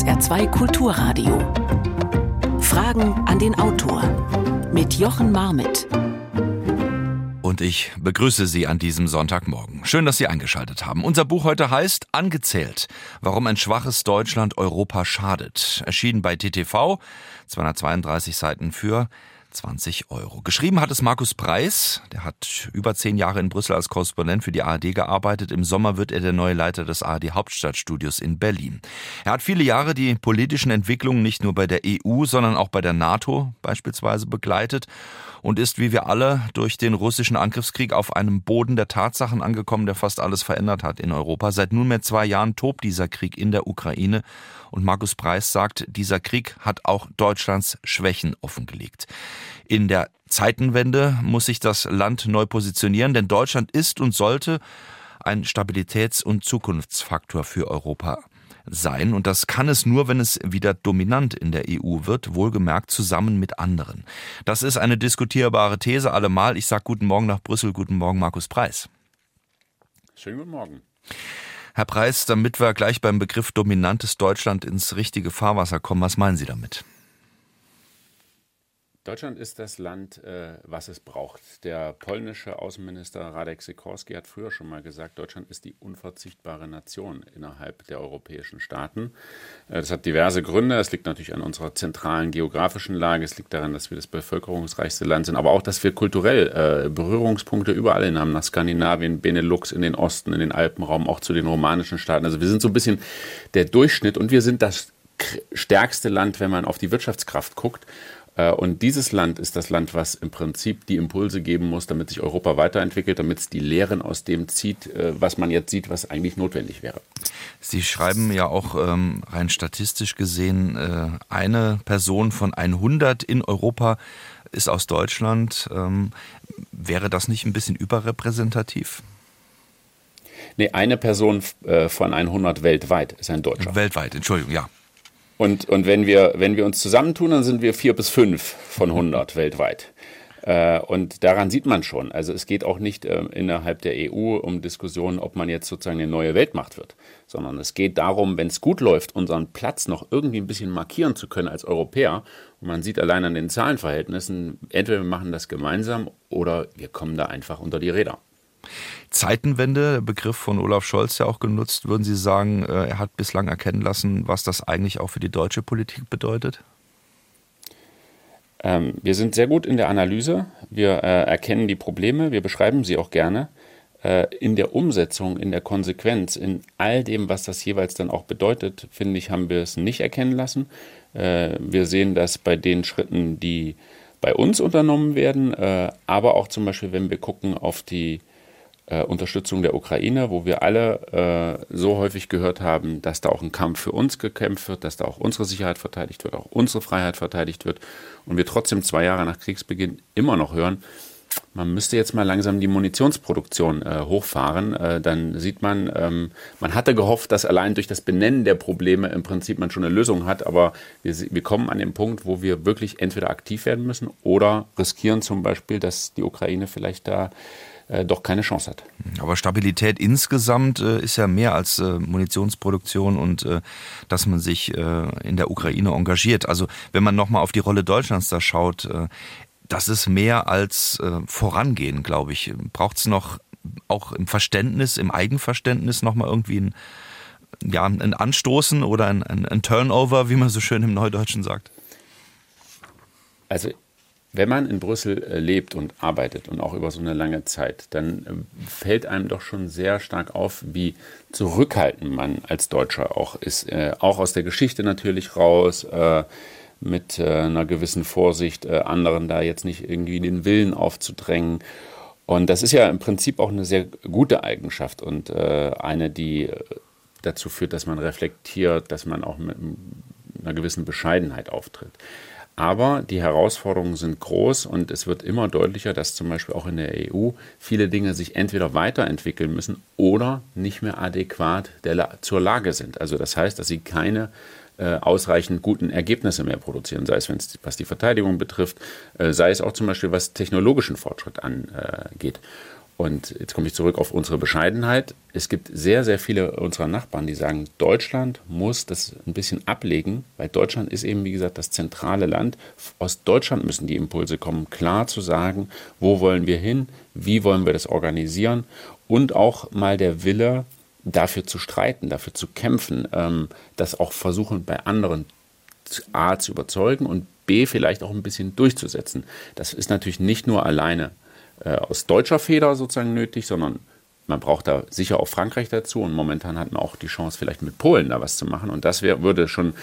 SR2 Kulturradio. Fragen an den Autor mit Jochen Marmit. Und ich begrüße Sie an diesem Sonntagmorgen. Schön, dass Sie eingeschaltet haben. Unser Buch heute heißt Angezählt. Warum ein schwaches Deutschland Europa schadet. Erschienen bei TTV. 232 Seiten für 20 Euro. Geschrieben hat es Markus Preis. Der hat über zehn Jahre in Brüssel als Korrespondent für die ARD gearbeitet. Im Sommer wird er der neue Leiter des ARD Hauptstadtstudios in Berlin. Er hat viele Jahre die politischen Entwicklungen nicht nur bei der EU, sondern auch bei der NATO beispielsweise begleitet und ist, wie wir alle, durch den russischen Angriffskrieg auf einem Boden der Tatsachen angekommen, der fast alles verändert hat in Europa. Seit nunmehr zwei Jahren tobt dieser Krieg in der Ukraine und Markus Preis sagt, dieser Krieg hat auch Deutschlands Schwächen offengelegt. In der Zeitenwende muss sich das Land neu positionieren, denn Deutschland ist und sollte ein Stabilitäts- und Zukunftsfaktor für Europa sein. Und das kann es nur, wenn es wieder dominant in der EU wird, wohlgemerkt zusammen mit anderen. Das ist eine diskutierbare These allemal. Ich sage guten Morgen nach Brüssel. Guten Morgen, Markus Preis. Schönen guten Morgen. Herr Preis, damit wir gleich beim Begriff dominantes Deutschland ins richtige Fahrwasser kommen, was meinen Sie damit? Deutschland ist das Land, äh, was es braucht. Der polnische Außenminister Radek Sikorski hat früher schon mal gesagt, Deutschland ist die unverzichtbare Nation innerhalb der europäischen Staaten. Äh, das hat diverse Gründe. Es liegt natürlich an unserer zentralen geografischen Lage. Es liegt daran, dass wir das bevölkerungsreichste Land sind, aber auch, dass wir kulturell äh, Berührungspunkte überall hin haben. Nach Skandinavien, Benelux, in den Osten, in den Alpenraum, auch zu den romanischen Staaten. Also wir sind so ein bisschen der Durchschnitt und wir sind das stärkste Land, wenn man auf die Wirtschaftskraft guckt. Äh, und dieses Land ist das Land, was im Prinzip die Impulse geben muss, damit sich Europa weiterentwickelt, damit es die Lehren aus dem zieht, äh, was man jetzt sieht, was eigentlich notwendig wäre. Sie schreiben ja auch ähm, rein statistisch gesehen, äh, eine Person von 100 in Europa ist aus Deutschland. Ähm, wäre das nicht ein bisschen überrepräsentativ? Nee, eine Person von 100 weltweit ist ein Deutscher. Weltweit, Entschuldigung, ja. Und, und wenn, wir, wenn wir uns zusammentun, dann sind wir vier bis fünf von 100 weltweit. Äh, und daran sieht man schon. Also es geht auch nicht äh, innerhalb der EU um Diskussionen, ob man jetzt sozusagen eine neue Weltmacht wird, sondern es geht darum, wenn es gut läuft, unseren Platz noch irgendwie ein bisschen markieren zu können als Europäer. Und man sieht allein an den Zahlenverhältnissen, entweder wir machen das gemeinsam oder wir kommen da einfach unter die Räder. Zeitenwende, Begriff von Olaf Scholz ja auch genutzt, würden Sie sagen, äh, er hat bislang erkennen lassen, was das eigentlich auch für die deutsche Politik bedeutet? Ähm, wir sind sehr gut in der Analyse. Wir äh, erkennen die Probleme, wir beschreiben sie auch gerne. Äh, in der Umsetzung, in der Konsequenz, in all dem, was das jeweils dann auch bedeutet, finde ich, haben wir es nicht erkennen lassen. Äh, wir sehen das bei den Schritten, die bei uns unternommen werden, äh, aber auch zum Beispiel, wenn wir gucken auf die äh, Unterstützung der Ukraine, wo wir alle äh, so häufig gehört haben, dass da auch ein Kampf für uns gekämpft wird, dass da auch unsere Sicherheit verteidigt wird, auch unsere Freiheit verteidigt wird und wir trotzdem zwei Jahre nach Kriegsbeginn immer noch hören, man müsste jetzt mal langsam die Munitionsproduktion äh, hochfahren. Äh, dann sieht man, ähm, man hatte gehofft, dass allein durch das Benennen der Probleme im Prinzip man schon eine Lösung hat, aber wir, wir kommen an den Punkt, wo wir wirklich entweder aktiv werden müssen oder riskieren zum Beispiel, dass die Ukraine vielleicht da doch keine Chance hat. Aber Stabilität insgesamt äh, ist ja mehr als äh, Munitionsproduktion und äh, dass man sich äh, in der Ukraine engagiert. Also wenn man nochmal auf die Rolle Deutschlands da schaut, äh, das ist mehr als Vorangehen, glaube ich. Braucht es noch auch im Verständnis, im Eigenverständnis nochmal irgendwie ein, ja, ein Anstoßen oder ein, ein, ein Turnover, wie man so schön im Neudeutschen sagt? Also wenn man in Brüssel äh, lebt und arbeitet und auch über so eine lange Zeit, dann äh, fällt einem doch schon sehr stark auf, wie zurückhaltend man als Deutscher auch ist. Äh, auch aus der Geschichte natürlich raus, mit einer gewissen Vorsicht, anderen da jetzt nicht irgendwie den Willen aufzudrängen. Und das ist ja im Prinzip auch eine sehr gute Eigenschaft und eine, die dazu führt, dass man reflektiert, dass man auch mit einer gewissen Bescheidenheit auftritt. Aber die Herausforderungen sind groß und es wird immer deutlicher, dass zum Beispiel auch in der EU viele Dinge sich entweder weiterentwickeln müssen oder nicht mehr adäquat der, zur Lage sind. Also das heißt, dass sie keine äh, ausreichend guten Ergebnisse mehr produzieren, sei es was die Verteidigung betrifft, äh, sei es auch zum Beispiel was technologischen Fortschritt angeht. Und jetzt komme ich zurück auf unsere Bescheidenheit. Es gibt sehr, sehr viele unserer Nachbarn, die sagen, Deutschland muss das ein bisschen ablegen, weil Deutschland ist eben, wie gesagt, das zentrale Land. Aus Deutschland müssen die Impulse kommen, klar zu sagen, wo wollen wir hin, wie wollen wir das organisieren und auch mal der Wille, dafür zu streiten, dafür zu kämpfen, ähm, das auch versuchen bei anderen A zu überzeugen und B vielleicht auch ein bisschen durchzusetzen. Das ist natürlich nicht nur alleine äh, aus deutscher Feder sozusagen nötig, sondern man braucht da sicher auch Frankreich dazu und momentan hat man auch die Chance, vielleicht mit Polen da was zu machen. Und das wär, würde schon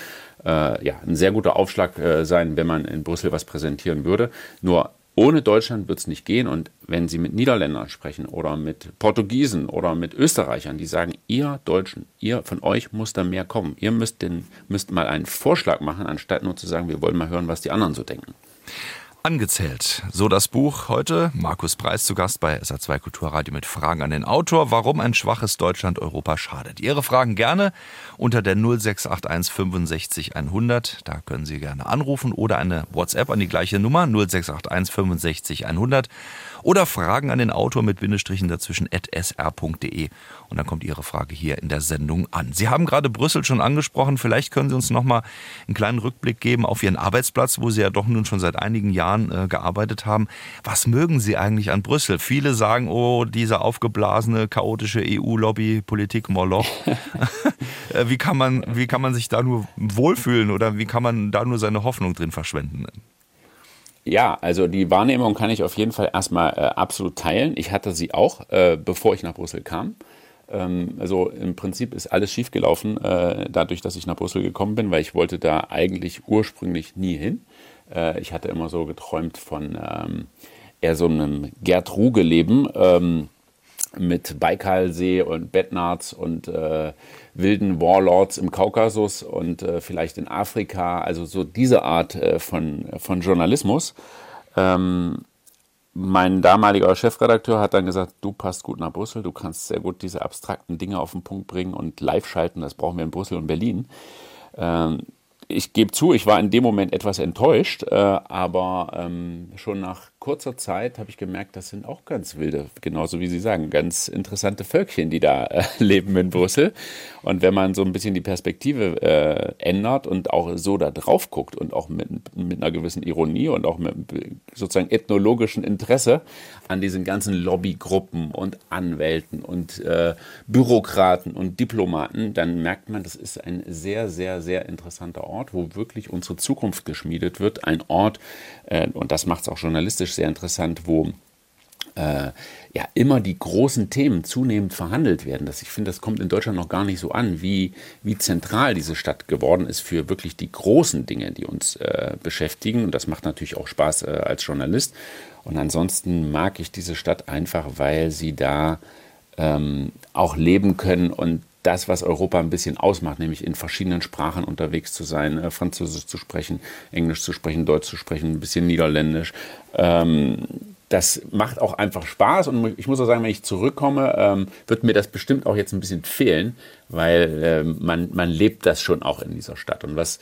äh, ja, ein sehr guter Aufschlag äh, sein, wenn man in Brüssel was präsentieren würde. Nur ohne Deutschland wird es nicht gehen. Und wenn Sie mit Niederländern sprechen oder mit Portugiesen oder mit Österreichern, die sagen, ihr Deutschen, ihr von euch muss da mehr kommen. Ihr müsst, den, müsst mal einen Vorschlag machen, anstatt nur zu sagen, wir wollen mal hören, was die anderen so denken. Angezählt. So das Buch heute. Markus Preis zu Gast bei SA2 Kulturradio mit Fragen an den Autor. Warum ein schwaches Deutschland Europa schadet. Ihre Fragen gerne unter der 0681 65 100. Da können Sie gerne anrufen oder eine WhatsApp an die gleiche Nummer 0681 65 100 oder Fragen an den Autor mit Bindestrichen dazwischen sr.de und dann kommt Ihre Frage hier in der Sendung an. Sie haben gerade Brüssel schon angesprochen. Vielleicht können Sie uns noch mal einen kleinen Rückblick geben auf Ihren Arbeitsplatz, wo Sie ja doch nun schon seit einigen Jahren äh, gearbeitet haben. Was mögen Sie eigentlich an Brüssel? Viele sagen, oh, diese aufgeblasene, chaotische EU-Lobby, Politik, Moloch. Äh, wie, kann man, wie kann man sich da nur wohlfühlen oder wie kann man da nur seine Hoffnung drin verschwenden? Ja, also die Wahrnehmung kann ich auf jeden Fall erstmal äh, absolut teilen. Ich hatte sie auch, äh, bevor ich nach Brüssel kam. Ähm, also im Prinzip ist alles schiefgelaufen, äh, dadurch, dass ich nach Brüssel gekommen bin, weil ich wollte da eigentlich ursprünglich nie hin. Äh, ich hatte immer so geträumt von ähm, eher so einem Gerd-Ruge-Leben ähm, mit Baikalsee und Bettnarz und äh, wilden Warlords im Kaukasus und äh, vielleicht in Afrika, also so diese Art äh, von, von Journalismus. Ähm, mein damaliger Chefredakteur hat dann gesagt, du passt gut nach Brüssel, du kannst sehr gut diese abstrakten Dinge auf den Punkt bringen und live schalten, das brauchen wir in Brüssel und Berlin. Ähm, ich gebe zu, ich war in dem Moment etwas enttäuscht, äh, aber ähm, schon nach kurzer Zeit habe ich gemerkt, das sind auch ganz wilde, genauso wie Sie sagen, ganz interessante Völkchen, die da äh, leben in Brüssel. Und wenn man so ein bisschen die Perspektive äh, ändert und auch so da drauf guckt und auch mit, mit einer gewissen Ironie und auch mit sozusagen ethnologischen Interesse an diesen ganzen Lobbygruppen und Anwälten und äh, Bürokraten und Diplomaten, dann merkt man, das ist ein sehr, sehr, sehr interessanter Ort, wo wirklich unsere Zukunft geschmiedet wird. Ein Ort, äh, und das macht es auch journalistisch sehr interessant, wo äh, ja immer die großen Themen zunehmend verhandelt werden. Das, ich finde, das kommt in Deutschland noch gar nicht so an, wie, wie zentral diese Stadt geworden ist für wirklich die großen Dinge, die uns äh, beschäftigen. Und das macht natürlich auch Spaß äh, als Journalist. Und ansonsten mag ich diese Stadt einfach, weil sie da ähm, auch leben können und das, was Europa ein bisschen ausmacht, nämlich in verschiedenen Sprachen unterwegs zu sein, äh, Französisch zu sprechen, Englisch zu sprechen, Deutsch zu sprechen, ein bisschen Niederländisch. Ähm, das macht auch einfach Spaß und ich muss auch sagen, wenn ich zurückkomme, ähm, wird mir das bestimmt auch jetzt ein bisschen fehlen, weil äh, man, man lebt das schon auch in dieser Stadt. Und was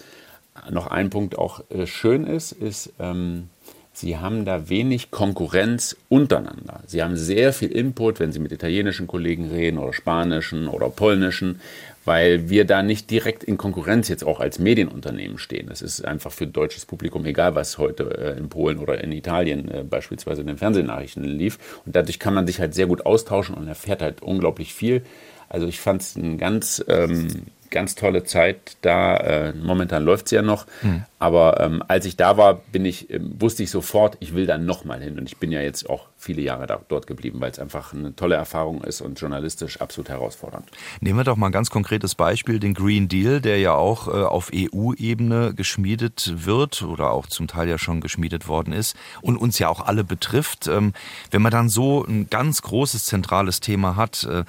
noch ein Punkt auch äh, schön ist, ist, ähm, Sie haben da wenig Konkurrenz untereinander. Sie haben sehr viel Input, wenn Sie mit italienischen Kollegen reden oder spanischen oder polnischen, weil wir da nicht direkt in Konkurrenz jetzt auch als Medienunternehmen stehen. Das ist einfach für deutsches Publikum egal, was heute äh, in Polen oder in Italien äh, beispielsweise in den Fernsehnachrichten lief. Und dadurch kann man sich halt sehr gut austauschen und erfährt halt unglaublich viel. Also ich fand es ein ganz ähm, ganz tolle Zeit da. Äh, momentan läuft es ja noch. Mhm. Aber ähm, als ich da war, bin ich, äh, wusste ich sofort, ich will da nochmal hin. Und ich bin ja jetzt auch viele Jahre da, dort geblieben, weil es einfach eine tolle Erfahrung ist und journalistisch absolut herausfordernd. Nehmen wir doch mal ein ganz konkretes Beispiel, den Green Deal, der ja auch äh, auf EU-Ebene geschmiedet wird oder auch zum Teil ja schon geschmiedet worden ist und uns ja auch alle betrifft. Ähm, wenn man dann so ein ganz großes zentrales Thema hat, äh,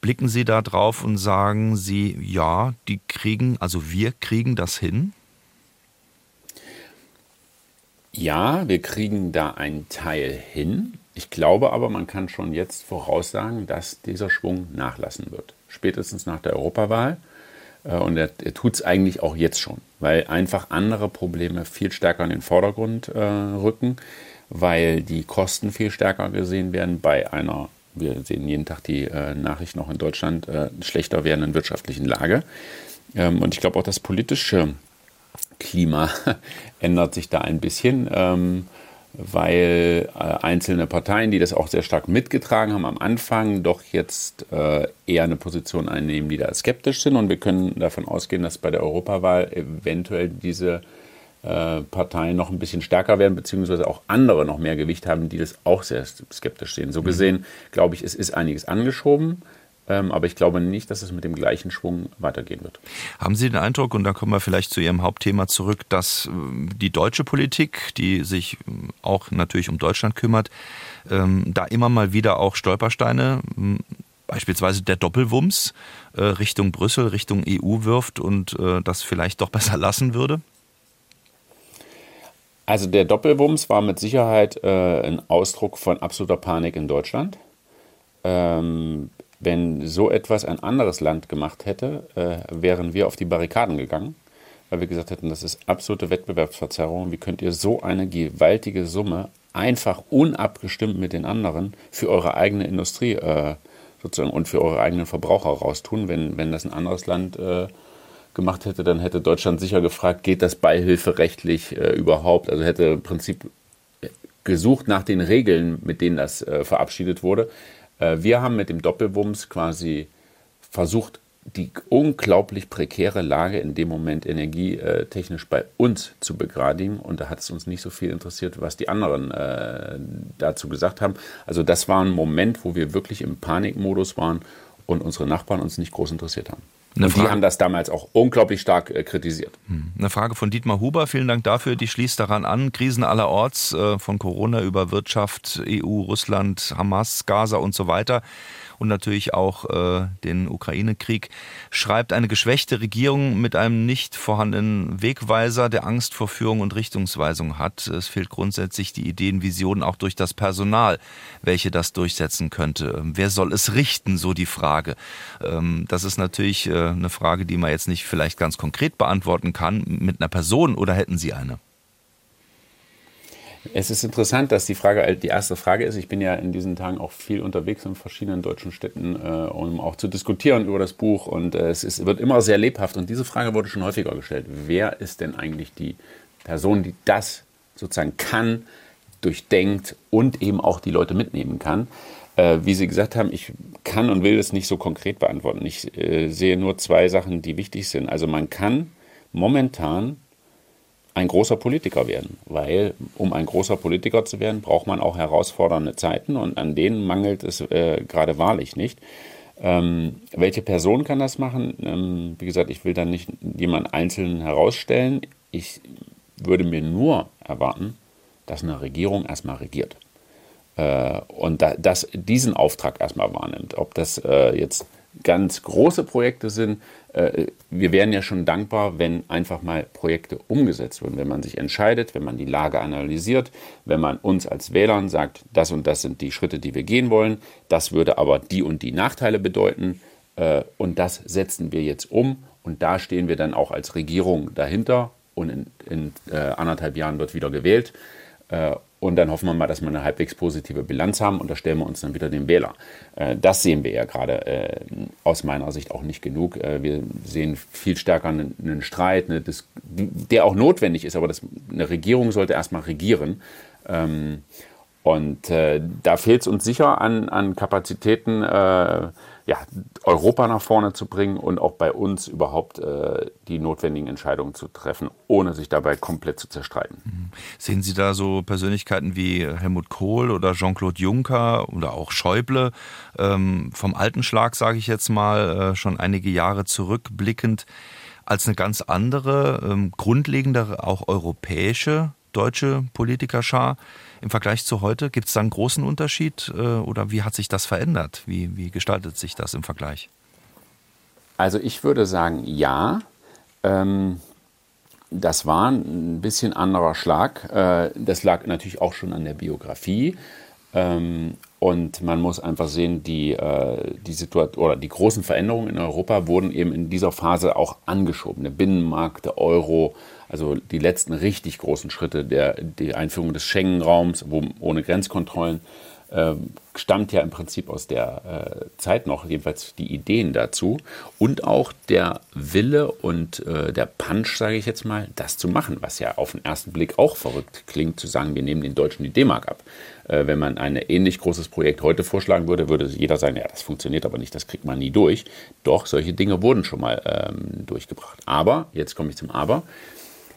blicken Sie da drauf und sagen Sie, ja, die kriegen, also wir kriegen das hin? Ja, wir kriegen da einen Teil hin. Ich glaube aber, man kann schon jetzt voraussagen, dass dieser Schwung nachlassen wird. Spätestens nach der Europawahl. Äh, und er, er tut es eigentlich auch jetzt schon, weil einfach andere Probleme viel stärker in den Vordergrund äh, rücken weil die Kosten viel stärker gesehen werden bei einer, wir sehen jeden Tag die äh, Nachrichten auch in Deutschland, äh, schlechter werdenden wirtschaftlichen Lage. Ähm, und ich glaube auch das politische Klima ändert sich da ein bisschen. Ähm, weil äh, einzelne Parteien, die das auch sehr stark mitgetragen haben am Anfang, doch jetzt äh, eher eine Position einnehmen, die da skeptisch sind. Und wir können davon ausgehen, dass bei der Europawahl eventuell diese Parteien noch ein bisschen stärker werden, beziehungsweise auch andere noch mehr Gewicht haben, die das auch sehr skeptisch sehen. So mhm. gesehen, glaube ich, es ist einiges angeschoben. Ähm, aber ich glaube nicht, dass es mit dem gleichen Schwung weitergehen wird. Haben Sie den Eindruck, und da kommen wir vielleicht zu Ihrem Hauptthema zurück, dass äh, die deutsche Politik, die sich äh, auch natürlich um Deutschland kümmert, ähm, da immer mal wieder auch Stolpersteine beispielsweise der Doppelwumms äh, Richtung Brüssel, Richtung EU wirft und das vielleicht doch besser lassen würde? Also der Doppelwumms war mit Sicherheit ein Ausdruck von absoluter Panik in Deutschland. Ähm, wenn so etwas ein anderes Land gemacht hätte, äh, wären wir auf die Barrikaden gegangen, weil wir gesagt hätten, das ist absolute Wettbewerbsverzerrung. Wie könnt ihr so eine gewaltige Summe einfach unabgestimmt mit den anderen für eure eigene Industrie äh, sozusagen und für eure eigenen Verbraucher raustun? Wenn, wenn das ein anderes Land äh, gemacht hätte, dann hätte Deutschland sicher gefragt, geht das beihilferechtlich äh, überhaupt? Also hätte im Prinzip gesucht nach den Regeln, mit denen das äh, verabschiedet wurde. Äh, wir haben mit dem Doppelwumms quasi versucht, die unglaublich prekäre Lage in dem Moment energietechnisch bei uns zu begradigen. Und da hat es uns nicht so viel interessiert, was die anderen äh, dazu gesagt haben. Also das war ein Moment, wo wir wirklich im Panikmodus waren und unsere Nachbarn uns nicht groß interessiert haben. Und die haben das damals auch unglaublich stark äh, kritisiert. Hm. Eine Frage von Dietmar Huber, vielen Dank dafür. Die schließt daran an. Krisen allerorts, äh, von Corona über Wirtschaft, EU, Russland, Hamas, Gaza und so weiter und natürlich auch äh, den Ukraine-Krieg, schreibt eine geschwächte Regierung mit einem nicht vorhandenen Wegweiser, der Angst vor Führung und Richtungsweisung hat. Es fehlt grundsätzlich die Ideen, Visionen auch durch das Personal, welche das durchsetzen könnte. Wer soll es richten, so die Frage. Ähm, das ist natürlich äh, eine Frage, die man jetzt nicht vielleicht ganz konkret beantworten kann mit einer Person oder hätten Sie eine? Es ist interessant, dass die Frage die erste Frage ist. Ich bin ja in diesen Tagen auch viel unterwegs in verschiedenen deutschen Städten, äh, um auch zu diskutieren über das Buch. Und äh, es ist, wird immer sehr lebhaft. Und diese Frage wurde schon häufiger gestellt. Wer ist denn eigentlich die Person, die das sozusagen kann, durchdenkt und eben auch die Leute mitnehmen kann? Äh, wie Sie gesagt haben, ich kann und will es nicht so konkret beantworten. Ich sehe nur zwei Sachen, die wichtig sind. Also man kann momentan ein großer Politiker werden, weil um ein großer Politiker zu werden, braucht man auch herausfordernde Zeiten und an denen mangelt es äh, gerade wahrlich nicht. Ähm, welche Person kann das machen? Ähm, wie gesagt, ich will da nicht jemand einzeln herausstellen. Ich würde mir nur erwarten, dass eine Regierung erstmal regiert äh, und da, das, diesen Auftrag erstmal wahrnimmt. Ob das äh, jetzt ganz große Projekte sind. Äh, wir wären ja schon dankbar, wenn einfach mal Projekte umgesetzt würden, wenn man sich entscheidet, wenn man die Lage analysiert, wenn man uns als Wählern sagt, das und das sind die Schritte, die wir gehen wollen, das würde aber die und die Nachteile bedeuten äh, und das setzen wir jetzt um. Und da stehen wir dann auch als Regierung dahinter. Und in, in äh, anderthalb Jahren wird wieder gewählt und dann hoffen wir mal, dass wir eine halbwegs positive Bilanz haben und da stellen wir uns dann wieder den Wähler. Äh, das sehen wir ja gerade äh, aus meiner Sicht auch nicht genug. Äh, wir sehen viel stärker einen, Streit, der auch notwendig ist, aber eine Regierung sollte erstmal regieren. Ähm, und da fehlt es uns sicher an, Kapazitäten, ja, Europa nach vorne zu bringen und auch bei uns überhaupt äh, die notwendigen Entscheidungen zu treffen, ohne sich dabei komplett zu zerstreiten. Mhm. Sehen Sie da so Persönlichkeiten wie Helmut Kohl oder Jean-Claude Juncker oder auch Schäuble ähm, vom alten Schlag, sage ich jetzt mal, äh, schon einige Jahre zurückblickend, als eine ganz andere, ähm, grundlegendere, auch europäische deutsche Politikerschar im Vergleich zu heute? Gibt es da einen großen Unterschied äh, oder wie hat sich das verändert? Wie, wie gestaltet sich das im Vergleich? Also ich würde sagen, ja. Ähm, das war ein bisschen anderer Schlag. Äh, das lag natürlich auch schon an der Biografie. Ähm, Und man muss einfach sehen, die, äh, die Situation oder die großen Veränderungen in Europa wurden eben in dieser Phase auch angeschoben. Der Binnenmarkt, der Euro, also die letzten richtig großen Schritte, der, die Einführung des Schengen-Raums, ohne Grenzkontrollen, äh, stammt ja im Prinzip aus der äh, Zeit noch, jedenfalls die Ideen dazu und auch der Wille und äh, der Punch, sage ich jetzt mal, das zu machen, was ja auf den ersten Blick auch verrückt klingt, zu sagen, wir nehmen den Deutschen die D-Mark ab. Äh, wenn man ein ähnlich großes Projekt heute vorschlagen würde, würde jeder sagen, ja, das funktioniert aber nicht, das kriegt man nie durch. Doch, solche Dinge wurden schon mal ähm, durchgebracht. Aber, jetzt komme ich zum Aber,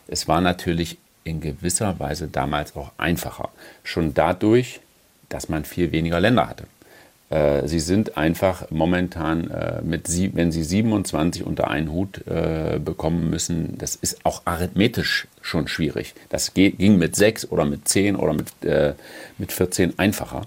es war natürlich in gewisser Weise damals auch einfacher. Schon dadurch, dass man viel weniger Länder hatte. Äh, sie sind einfach momentan, äh, mit sie, wenn sie 27 unter einen Hut äh, bekommen müssen, das ist auch arithmetisch schon schwierig. Das ging mit 6 oder mit 10 oder mit, mit 14 einfacher.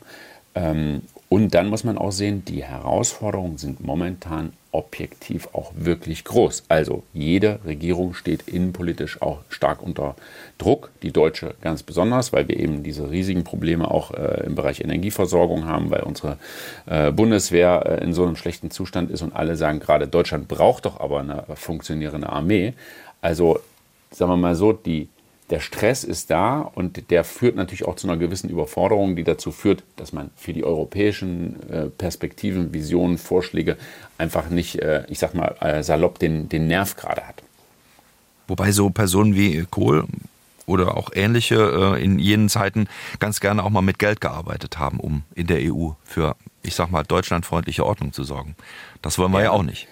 Ähm, und dann muss man auch sehen, die Herausforderungen sind momentan objektiv auch wirklich groß. Also jede Regierung steht innenpolitisch auch stark unter Druck, die deutsche ganz besonders, weil wir eben diese riesigen Probleme auch äh, im Bereich Energieversorgung haben, weil unsere äh, Bundeswehr äh, in so einem schlechten Zustand ist und alle sagen gerade, Deutschland braucht doch aber eine funktionierende Armee. Also sagen wir mal so, die der Stress ist da und der führt natürlich auch zu einer gewissen Überforderung, die dazu führt, dass man für die europäischen äh, Perspektiven, Visionen, Vorschläge einfach nicht, äh, ich sag mal, äh, salopp den, den Nerv gerade hat. Wobei so Personen wie Kohl oder auch ähnliche in jenen Zeiten ganz gerne auch mal mit Geld gearbeitet haben, um in der EU für, ich sag mal, deutschlandfreundliche Ordnung zu sorgen. Das wollen wir ja, ja auch nicht.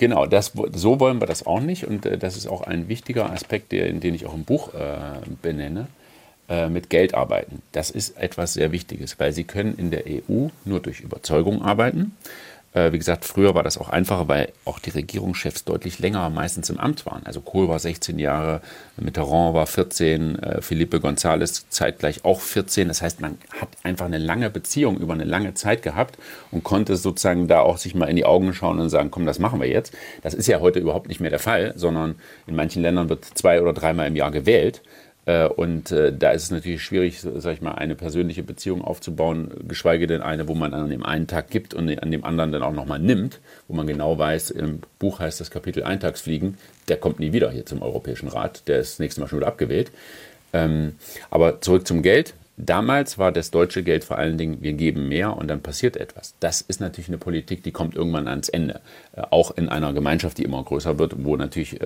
Genau, das, so wollen wir das auch nicht. Und äh, das ist auch ein wichtiger Aspekt, der, den ich auch im Buch äh, benenne, äh, mit Geld arbeiten. Das ist etwas sehr Wichtiges, weil Sie können in der EU nur durch Überzeugung arbeiten. Äh, wie gesagt, früher war das auch einfacher, weil auch die Regierungschefs deutlich länger meistens im Amt waren. Also Kohl war 16 Jahre, Mitterrand war 14, äh, Felipe González zeitgleich auch 14. Das heißt, man hat einfach eine lange Beziehung über eine lange Zeit gehabt und konnte sozusagen da auch sich mal in die Augen schauen und sagen, komm, das machen wir jetzt. Das ist ja heute überhaupt nicht mehr der Fall, sondern in manchen Ländern wird zwei oder dreimal im Jahr gewählt. Äh, und äh, da ist es natürlich schwierig, sag ich mal, eine persönliche Beziehung aufzubauen, geschweige denn eine, wo man an dem einen Tag gibt und an dem anderen dann auch nochmal nimmt, wo man genau weiß, im Buch heißt das Kapitel Eintagsfliegen, der kommt nie wieder hier zum Europäischen Rat, der ist das nächste Mal schon wieder abgewählt. Ähm, aber zurück zum Geld. Damals war das deutsche Geld vor allen Dingen, wir geben mehr und dann passiert etwas. Das ist natürlich eine Politik, die kommt irgendwann ans Ende. Äh, auch in einer Gemeinschaft, die immer größer wird, wo natürlich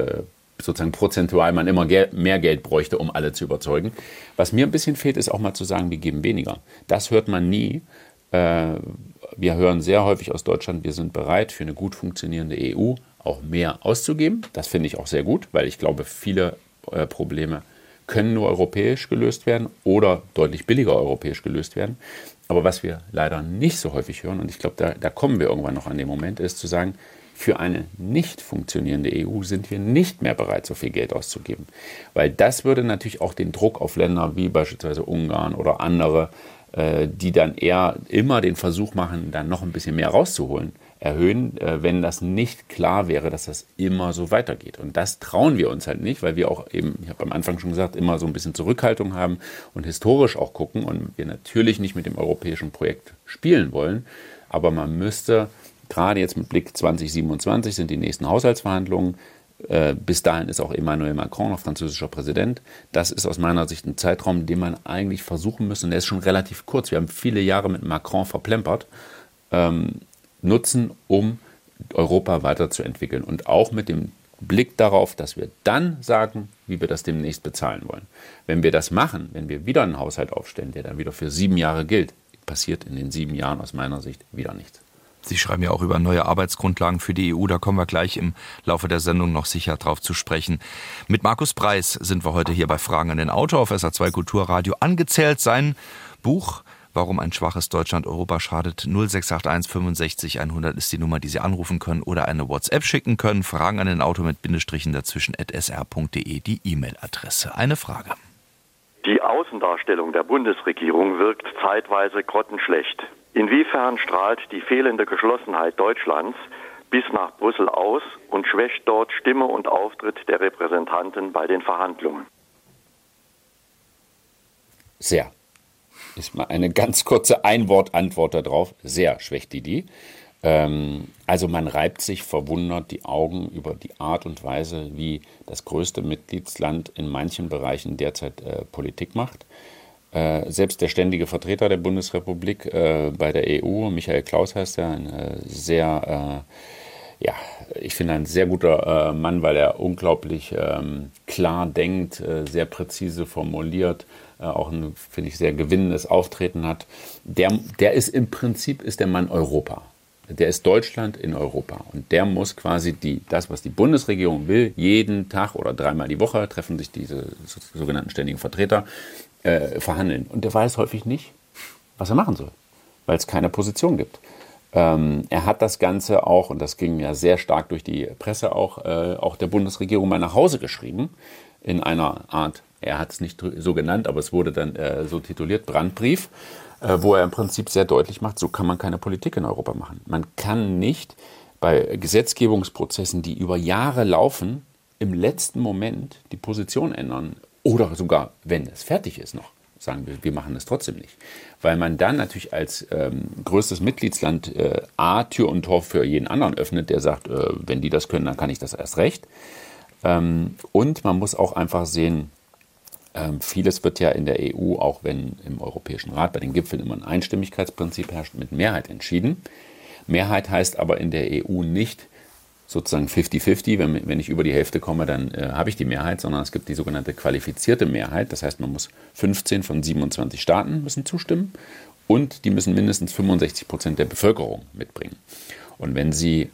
sozusagen prozentual man immer mehr Geld bräuchte, um alle zu überzeugen. Was mir ein bisschen fehlt, ist auch mal zu sagen, wir geben weniger. Das hört man nie. Äh, wir hören sehr häufig aus Deutschland, wir sind bereit, für eine gut funktionierende EU auch mehr auszugeben. Das finde ich auch sehr gut, weil ich glaube, viele äh, Probleme können nur europäisch gelöst werden oder deutlich billiger europäisch gelöst werden. Aber was wir leider nicht so häufig hören, und ich glaube, da, da kommen wir irgendwann noch an den Moment, ist zu sagen, für eine nicht funktionierende EU sind wir nicht mehr bereit, so viel Geld auszugeben. Weil das würde natürlich auch den Druck auf Länder wie beispielsweise Ungarn oder andere, äh, die dann eher immer den Versuch machen, dann noch ein bisschen mehr rauszuholen, erhöhen, äh, wenn das nicht klar wäre, dass das immer so weitergeht. Und das trauen wir uns halt nicht, weil wir auch eben, ich habe am Anfang schon gesagt, immer so ein bisschen Zurückhaltung haben und historisch auch gucken und wir natürlich nicht mit dem europäischen Projekt spielen wollen. Aber man müsste Gerade jetzt mit Blick 2027 sind die nächsten Haushaltsverhandlungen. Äh, bis dahin ist auch Emmanuel Macron noch französischer Präsident. Das ist aus meiner Sicht ein Zeitraum, den man eigentlich versuchen müsste, und der ist schon relativ kurz, wir haben viele Jahre mit Macron verplempert, ähm, nutzen, um Europa weiterzuentwickeln. Und auch mit dem Blick darauf, dass wir dann sagen, wie wir das demnächst bezahlen wollen. Wenn wir das machen, wenn wir wieder einen Haushalt aufstellen, der dann wieder für sieben Jahre gilt, passiert in den sieben Jahren aus meiner Sicht wieder nichts. Sie schreiben ja auch über neue Arbeitsgrundlagen für die EU. Da kommen wir gleich im Laufe der Sendung noch sicher drauf zu sprechen. Mit Markus Preis sind wir heute hier bei Fragen an den Autor auf SA2 Kulturradio angezählt. Sein Buch Warum ein schwaches Deutschland Europa schadet. 0681 65 100 ist die Nummer, die Sie anrufen können oder eine WhatsApp schicken können. Fragen an den Autor mit Bindestrichen dazwischen at sr.de die E-Mail-Adresse. Eine Frage. Die Außendarstellung der Bundesregierung wirkt zeitweise grottenschlecht. Inwiefern strahlt die fehlende Geschlossenheit Deutschlands bis nach Brüssel aus und schwächt dort Stimme und Auftritt der Repräsentanten bei den Verhandlungen? Sehr. ist mal eine ganz kurze Einwort-Antwort darauf. Sehr schwächt die die. Ähm, also man reibt sich verwundert die Augen über die Art und Weise, wie das größte Mitgliedsland in manchen Bereichen derzeit äh, Politik macht. Äh, selbst der ständige Vertreter der Bundesrepublik äh, bei der EU, Michael Klaus heißt er, ein äh, sehr, äh, ja, ich finde ein sehr guter äh, Mann, weil er unglaublich ähm, klar denkt, sehr präzise formuliert, auch ein, finde ich, sehr gewinnendes Auftreten hat. Der, der ist im Prinzip ist der Mann Europa der ist Deutschland in Europa. Und der muss quasi die, das, was die Bundesregierung will, jeden Tag oder dreimal die Woche treffen sich diese sogenannten ständigen Vertreter, äh, verhandeln. Und der weiß häufig nicht, was er machen soll, weil es keine Position gibt. Ähm, er hat das Ganze auch, und das ging ja sehr stark durch die Presse auch, äh, auch der Bundesregierung mal nach Hause geschrieben, in einer Art, er hat es nicht so genannt, aber es wurde dann äh, so tituliert, Brandbrief äh, wo er im Prinzip sehr deutlich macht, so kann man keine Politik in Europa machen. Man kann nicht bei Gesetzgebungsprozessen, die über Jahre laufen, im letzten Moment die Position ändern oder sogar, wenn es fertig ist noch, sagen wir, wir machen es trotzdem nicht. Weil man dann natürlich als ähm, größtes Mitgliedsland äh, A Tür und Tor für jeden anderen öffnet, der sagt, äh, wenn die das können, dann kann ich das erst recht. Ähm, und man muss auch einfach sehen, ähm, vieles wird ja in der EU, auch wenn im Europäischen Rat bei den Gipfeln immer ein Einstimmigkeitsprinzip herrscht, mit Mehrheit entschieden. Mehrheit heißt aber in der EU nicht sozusagen 50-50, wenn, wenn ich über die Hälfte komme, dann äh, habe ich die Mehrheit, sondern es gibt die sogenannte qualifizierte Mehrheit. Das heißt, man muss 15 von 27 Staaten müssen zustimmen und die müssen mindestens 65 Prozent der Bevölkerung mitbringen. Und wenn sie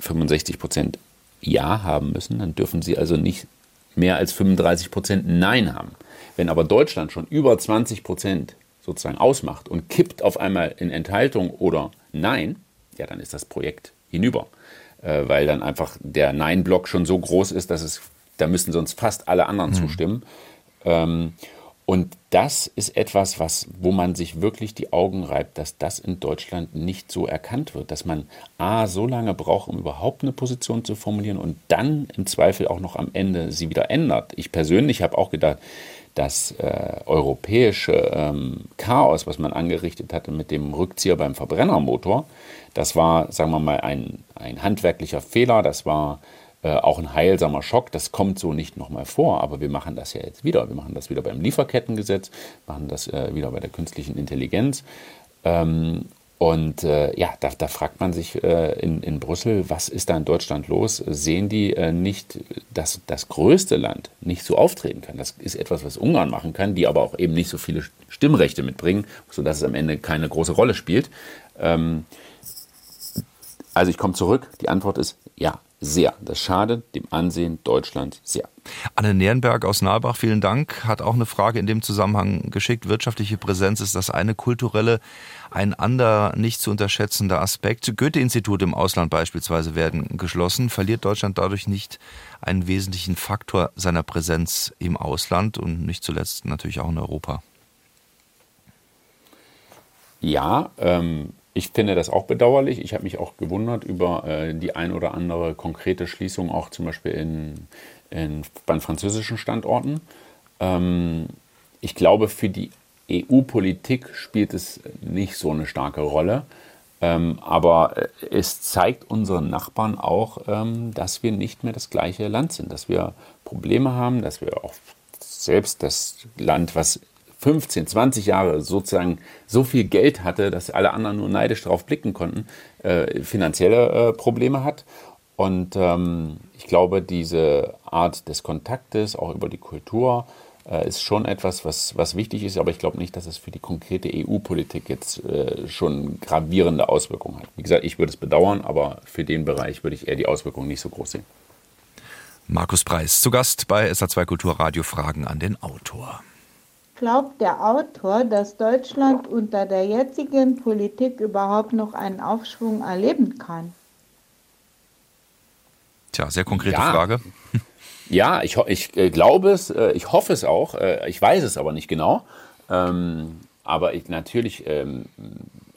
65 Prozent Ja haben müssen, dann dürfen sie also nicht mehr als 35 Prozent Nein haben. Wenn aber Deutschland schon über 20 Prozent sozusagen ausmacht und kippt auf einmal in Enthaltung oder Nein, ja, dann ist das Projekt hinüber. Äh, weil dann einfach der Nein-Block schon so groß ist, dass es, da müssen sonst fast alle anderen mhm. zustimmen. Ähm, und das ist etwas, was, wo man sich wirklich die Augen reibt, dass das in Deutschland nicht so erkannt wird, dass man A, so lange braucht, um überhaupt eine Position zu formulieren und dann im Zweifel auch noch am Ende sie wieder ändert. Ich persönlich habe auch gedacht, das äh, europäische ähm, Chaos, was man angerichtet hatte mit dem Rückzieher beim Verbrennermotor, das war, sagen wir mal, ein, ein handwerklicher Fehler, das war äh, auch ein heilsamer Schock. Das kommt so nicht nochmal vor, aber wir machen das ja jetzt wieder. Wir machen das wieder beim Lieferkettengesetz, machen das äh, wieder bei der künstlichen Intelligenz. Ähm, und äh, ja, da, da, fragt man sich äh, in, in, Brüssel, was ist da in Deutschland los? Sehen die äh, nicht, dass das größte Land nicht so auftreten kann? Das ist etwas, was Ungarn machen kann, die aber auch eben nicht so viele Stimmrechte mitbringen, sodass es am Ende keine große Rolle spielt. Ähm, also ich komme zurück, die Antwort ist ja, sehr. Das schadet dem Ansehen Deutschlands sehr. Anne Nierenberg aus Nalbach, vielen Dank, hat auch eine Frage in dem Zusammenhang geschickt. Wirtschaftliche Präsenz ist das eine, kulturelle ein anderer nicht zu unterschätzender Aspekt. Goethe-Institute im Ausland beispielsweise werden geschlossen. Verliert Deutschland dadurch nicht einen wesentlichen Faktor seiner Präsenz im Ausland und nicht zuletzt natürlich auch in Europa? Ja, ähm, ich finde das auch bedauerlich. Ich habe mich auch gewundert über äh, die ein oder andere konkrete Schließung, auch zum Beispiel in, in, bei französischen Standorten. Ähm, ich glaube, für die EU-Politik spielt es nicht so eine starke Rolle. Ähm, aber äh, es zeigt unseren Nachbarn auch, ähm, dass wir nicht mehr das gleiche Land sind, dass wir Probleme haben, dass wir auch selbst das Land, was 15, 20 Jahre sozusagen so viel Geld hatte, dass alle anderen nur neidisch darauf blicken konnten, äh, finanzielle äh, Probleme hat. Und ähm, ich glaube, diese Art des Kontaktes, auch über die Kultur, äh, ist schon etwas, was, was wichtig ist. Aber ich glaube nicht, dass es für die konkrete EU-Politik jetzt äh, schon gravierende Auswirkungen hat. Wie gesagt, ich würde es bedauern, aber für den Bereich würde ich eher die Auswirkungen nicht so groß sehen. Markus Preis, zu Gast bei SA2 Kulturradio Fragen an den Autor glaubt der Autor, dass Deutschland unter der jetzigen Politik überhaupt noch einen Aufschwung erleben kann? Tja, sehr konkrete ja. Frage. Ja, ich, ich äh, glaube es, äh, ich hoffe es auch. Äh, ich weiß es aber nicht genau. Ähm, aber ich, natürlich ähm,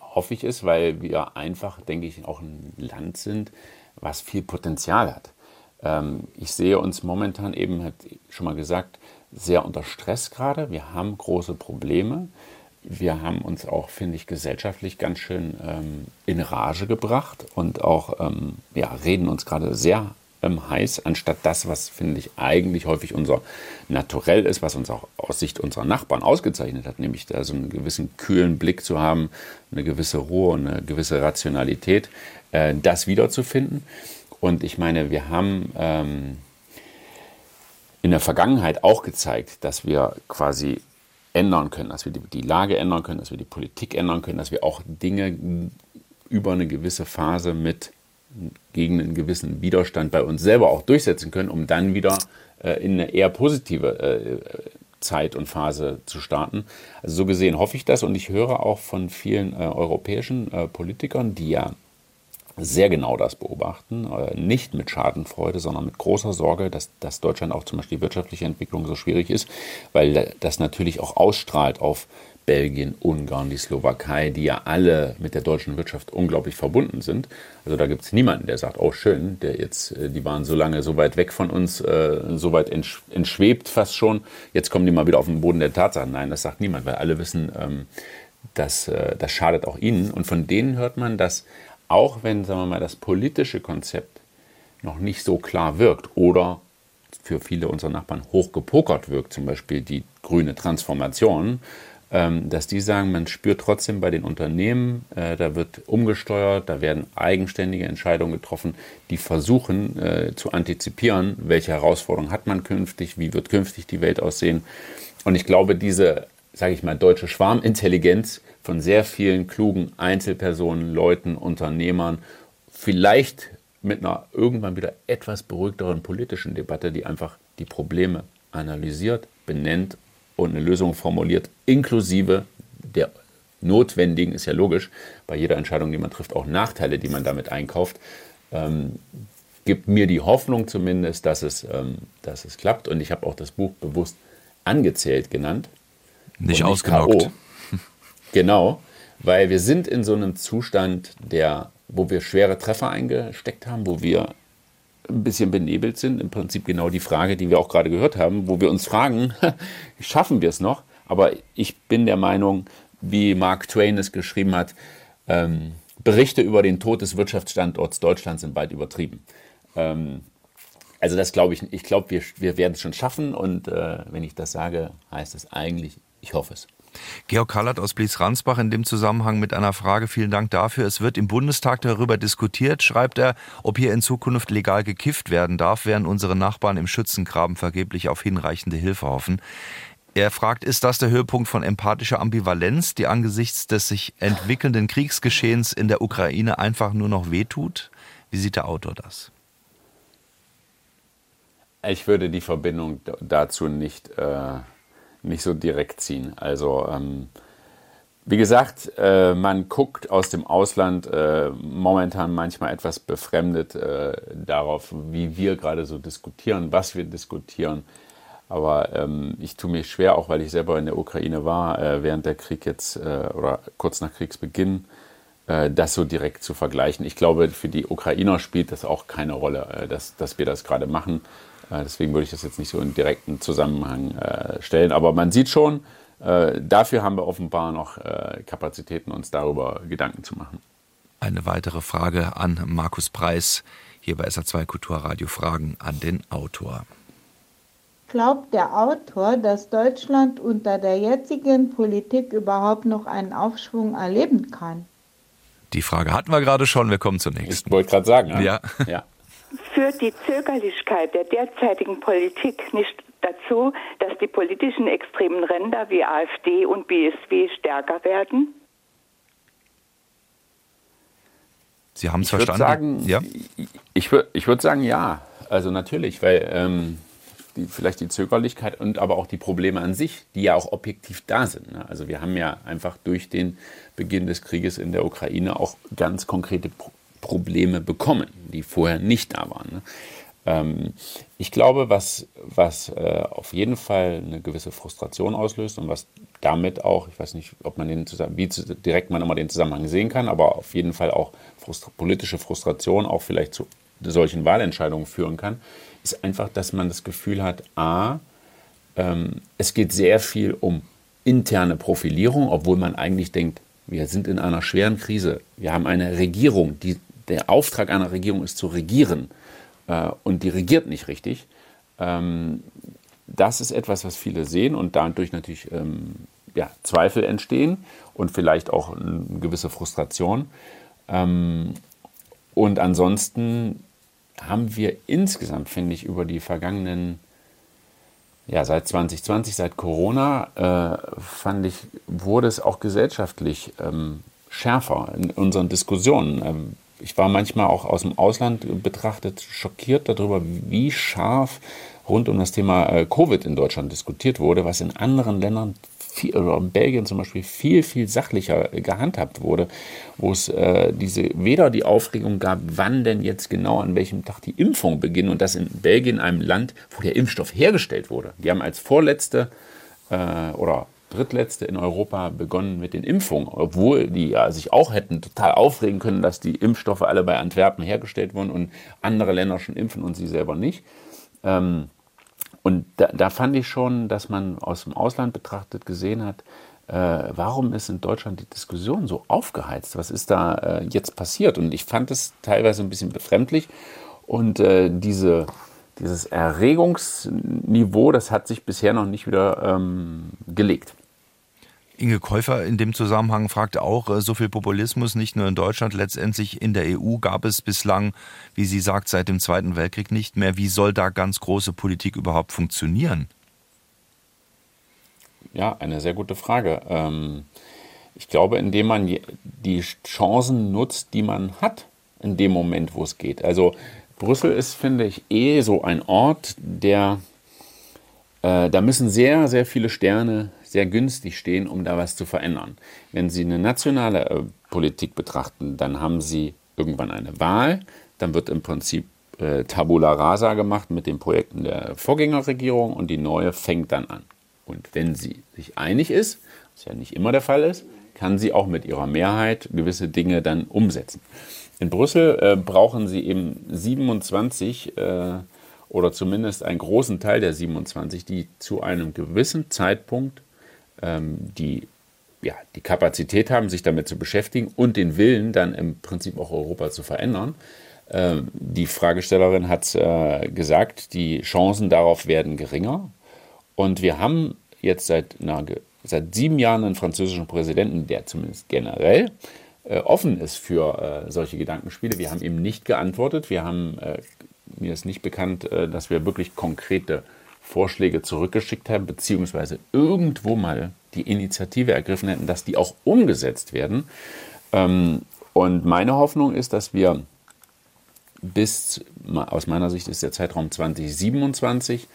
hoffe ich es, weil wir einfach, denke ich, auch ein Land sind, was viel Potenzial hat. Ähm, ich sehe uns momentan eben, hat schon mal gesagt, sehr unter Stress gerade. Wir haben große Probleme. wir haben uns auch, finde ich, gesellschaftlich ganz schön ähm, in Rage gebracht und auch ähm, ja, reden uns gerade sehr ähm, heiß, anstatt das, was, finde ich, eigentlich häufig unser Naturell ist, was uns auch aus Sicht unserer Nachbarn ausgezeichnet hat, nämlich da so einen gewissen kühlen Blick zu haben, eine gewisse Ruhe eine gewisse Rationalität, äh, das wiederzufinden. Und ich meine, wir haben ähm, in der Vergangenheit auch gezeigt, dass wir quasi ändern können, dass wir die, die, Lage ändern können, dass wir die Politik ändern können, dass wir auch Dinge über eine gewisse Phase mit gegen einen gewissen Widerstand bei uns selber auch durchsetzen können, um dann wieder äh, in eine eher positive äh, Zeit und Phase zu starten. Also so gesehen hoffe ich das und ich höre auch von vielen äh, europäischen äh, Politikern, die ja sehr genau das beobachten, äh, nicht mit Schadenfreude, sondern mit großer Sorge, dass, dass Deutschland auch zum Beispiel die wirtschaftliche Entwicklung so schwierig ist, weil das natürlich auch ausstrahlt auf Belgien, Ungarn, die Slowakei, die ja alle mit der deutschen Wirtschaft unglaublich verbunden sind. Also da gibt es niemanden, der sagt, oh schön, der jetzt, äh, die waren so lange so weit weg von uns, äh, so weit entschwebt fast schon, jetzt kommen die mal wieder auf den Boden der Tatsachen. Nein, das sagt niemand, weil alle wissen, ähm, das schadet auch ihnen. Und von denen hört man, dass auch wenn, sagen wir mal, das politische Konzept noch nicht so klar wirkt oder für viele unserer Nachbarn hochgepokert wirkt, zum Beispiel die grüne Transformation, ähm, dass die sagen, man spürt trotzdem bei den Unternehmen, äh, da wird umgesteuert, da werden eigenständige Entscheidungen getroffen, die versuchen äh, zu antizipieren, welche Herausforderungen hat man künftig, wie wird künftig die Welt aussehen. Und ich glaube, diese, sage ich mal, deutsche Schwarmintelligenz von sehr vielen klugen Einzelpersonen, Leuten, Unternehmern, vielleicht mit einer irgendwann wieder etwas beruhigteren politischen Debatte, die einfach die Probleme analysiert, benennt und eine Lösung formuliert, inklusive der notwendigen, ist ja logisch, bei jeder Entscheidung, die man trifft, auch Nachteile, die man damit einkauft, ähm, gibt mir die Hoffnung zumindest, dass es, ähm, dass es klappt. Und ich habe auch das Buch bewusst angezählt genannt. Nicht ausgenockt. Genau, weil wir sind in so einem Zustand, der, wo wir schwere Treffer eingesteckt haben, wo wir ein bisschen benebelt sind. Im Prinzip genau die Frage, die wir auch gerade gehört haben, wo wir uns fragen, schaffen wir es noch? Aber ich bin der Meinung, wie Mark Twain es geschrieben hat, ähm, Berichte über den Tod des Wirtschaftsstandorts Deutschland sind weit übertrieben. Ähm, also das glaube ich, ich glaube, wir, wir werden es schon schaffen und äh, wenn ich das sage, heißt es eigentlich, ich hoffe es. Georg Kallert aus Blies-Ransbach in dem Zusammenhang mit einer Frage. Vielen Dank dafür. Es wird im Bundestag darüber diskutiert, schreibt er, ob hier in Zukunft legal gekifft werden darf, während unsere Nachbarn im Schützengraben vergeblich auf hinreichende Hilfe hoffen. Er fragt, ist das der Höhepunkt von empathischer Ambivalenz, die angesichts des sich entwickelnden Kriegsgeschehens in der Ukraine einfach nur noch wehtut? Wie sieht der Autor das? Ich würde die Verbindung dazu nicht äh, nicht so direkt ziehen. Also ähm, wie gesagt, äh, man guckt aus dem Ausland äh, momentan manchmal etwas befremdet äh, darauf, wie wir gerade so diskutieren, was wir diskutieren. Aber ähm, ich tue mir schwer, auch weil ich selber in der Ukraine war, äh, während der Krieg jetzt äh, oder kurz nach Kriegsbeginn, äh, das so direkt zu vergleichen. Ich glaube, für die Ukrainer spielt das auch keine Rolle, dass, dass wir das gerade machen. Äh, deswegen würde ich das jetzt nicht so in direkten Zusammenhang äh, stellen. Aber man sieht schon, äh, dafür haben wir offenbar noch Kapazitäten, uns darüber Gedanken zu machen. Eine weitere Frage an Markus Preis, hier bei SA2 Kulturradio Fragen an den Autor. Glaubt der Autor, dass Deutschland unter der jetzigen Politik überhaupt noch einen Aufschwung erleben kann? Die Frage hatten wir gerade schon, wir kommen zur nächsten. Ich wollte gerade sagen. Ja. ja. ja führt die Zögerlichkeit der derzeitigen Politik nicht dazu, dass die politischen extremen Ränder wie AfD und BSW stärker werden? Sie haben es verstanden. Sagen, ja? Ich, würde ich würd sagen, ja. Also natürlich, weil ähm, die, vielleicht die Zögerlichkeit und aber auch die Probleme an sich, die ja auch objektiv da sind. Ne? Also wir haben ja einfach durch den Beginn des Krieges in der Ukraine auch ganz konkrete Probleme Probleme bekommen, die vorher nicht da waren. Ne? Ähm, ich glaube, was, was äh, auf jeden Fall eine gewisse Frustration auslöst und was damit auch, ich weiß nicht, ob man den wie direkt man immer den Zusammenhang sehen kann, aber auf jeden Fall auch frustra politische Frustration auch vielleicht zu solchen Wahlentscheidungen führen kann, ist einfach, dass man das Gefühl hat, a, ähm, es geht sehr viel um interne Profilierung, obwohl man eigentlich denkt, wir sind in einer schweren Krise. Wir haben eine Regierung, die, der Auftrag einer Regierung ist zu regieren äh, und die regiert nicht richtig. Ähm, das ist etwas, was viele sehen und dadurch natürlich ähm, ja, Zweifel entstehen und vielleicht auch eine gewisse Frustration. Ähm, und ansonsten haben wir insgesamt, finde ich, über die vergangenen, ja, seit 2020, seit Corona, äh, fand ich, wurde es auch gesellschaftlich ähm, schärfer in unseren Diskussionen. Ähm, ich war manchmal auch aus dem Ausland betrachtet schockiert darüber, wie scharf rund um das Thema äh, Covid in Deutschland diskutiert wurde, was in anderen Ländern viel, oder in Belgien zum Beispiel viel, viel sachlicher gehandhabt wurde, wo es äh, diese weder die Aufregung gab, wann denn jetzt genau an welchem Tag die Impfung beginnt und das in Belgien, einem Land, wo der Impfstoff hergestellt wurde. Die haben als vorletzte äh, oder drittletzte in Europa begonnen mit den Impfungen, obwohl die ja sich auch hätten total aufregen können, dass die Impfstoffe alle bei Antwerpen hergestellt wurden und andere Länder schon impfen und sie selber nicht. Ähm, und da, da, fand ich schon, dass man aus dem Ausland betrachtet gesehen hat, äh, warum ist in Deutschland die Diskussion so aufgeheizt? Was ist da äh, jetzt passiert? Und ich fand es teilweise ein bisschen befremdlich. Und äh, diese, dieses Erregungsniveau, das hat sich bisher noch nicht wieder ähm, gelegt. Inge Käufer in dem Zusammenhang fragte auch, äh, so viel Populismus nicht nur in Deutschland, letztendlich in der EU gab es bislang, wie sie sagt, seit dem Zweiten Weltkrieg nicht mehr. Wie soll da ganz große Politik überhaupt funktionieren? Ja, eine sehr gute Frage. Ähm, ich glaube, indem man die Chancen nutzt, die man hat, in dem Moment, wo es geht. Also Brüssel ist, finde ich, eh so ein Ort, der, äh, da müssen sehr, sehr viele Sterne sehr günstig stehen, um da was zu verändern. Wenn Sie eine nationale äh, Politik betrachten, dann haben Sie irgendwann eine Wahl, dann wird im Prinzip äh, Tabula rasa gemacht mit den Projekten der Vorgängerregierung und die neue fängt dann an. Und wenn sie sich einig ist, was ja nicht immer der Fall ist, kann sie auch mit ihrer Mehrheit gewisse Dinge dann umsetzen. In Brüssel äh, brauchen sie eben 27 äh, oder zumindest einen großen Teil der 27, die zu einem gewissen Zeitpunkt die ja, die Kapazität haben, sich damit zu beschäftigen und den Willen, dann im Prinzip auch Europa zu verändern. Ähm, die Fragestellerin hat äh, gesagt, die Chancen darauf werden geringer. Und wir haben jetzt seit, na, seit sieben Jahren einen französischen Präsidenten, der zumindest generell äh, offen ist für äh, solche Gedankenspiele. Wir haben ihm nicht geantwortet. Wir haben, äh, mir ist nicht bekannt, äh, dass wir wirklich konkrete Vorschläge zurückgeschickt haben, beziehungsweise irgendwo mal die Initiative ergriffen hätten, dass die auch umgesetzt werden. Ähm, und meine Hoffnung ist, dass wir bis, aus meiner Sicht ist der Zeitraum 2027,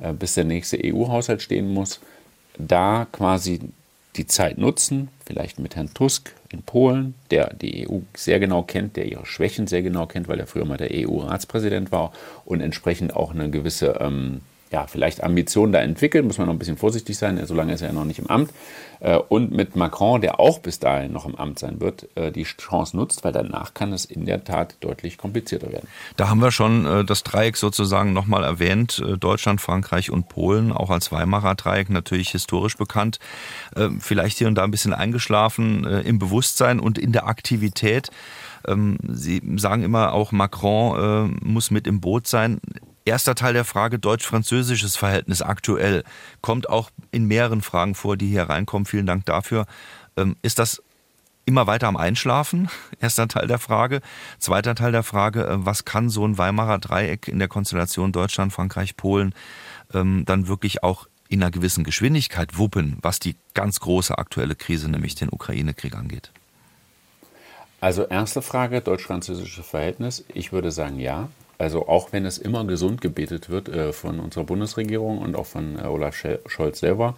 äh, bis der nächste EU-Haushalt stehen muss, da quasi die Zeit nutzen, vielleicht mit Herrn Tusk in Polen, der die EU sehr genau kennt, der ihre Schwächen sehr genau kennt, weil er früher mal der EU-Ratspräsident war und entsprechend auch eine gewisse ähm, ja, vielleicht Ambitionen da entwickelt, muss man noch ein bisschen vorsichtig sein, solange ist er ja noch nicht im Amt. Äh, und mit Macron, der auch bis dahin noch im Amt sein wird, äh, die Chance nutzt, weil danach kann es in der Tat deutlich komplizierter werden. Da haben wir schon äh, das Dreieck sozusagen nochmal erwähnt, Deutschland, Frankreich und Polen, auch als Weimarer Dreieck natürlich historisch bekannt. Vielleicht hier und da ein bisschen eingeschlafen im Bewusstsein und in der Aktivität. Ähm, Sie sagen immer auch, Macron muss mit im Boot sein. Erster Teil der Frage deutsch-französisches Verhältnis aktuell kommt auch in mehreren Fragen vor, die hier reinkommen. Vielen Dank dafür. Ähm, ist das immer weiter am Einschlafen? Erster Teil der Frage. Zweiter Teil der Frage, äh, was kann so ein Weimarer Dreieck in der Konstellation Deutschland, Frankreich, Polen ähm, dann wirklich auch in einer gewissen Geschwindigkeit wuppen, was die ganz große aktuelle Krise, nämlich den Ukraine-Krieg angeht? Also erste Frage, deutsch-französische Verhältnis. Ich würde sagen ja. Also auch wenn es immer gesund gebetet wird äh, von unserer Bundesregierung und auch von äh, Olaf Scholz selber,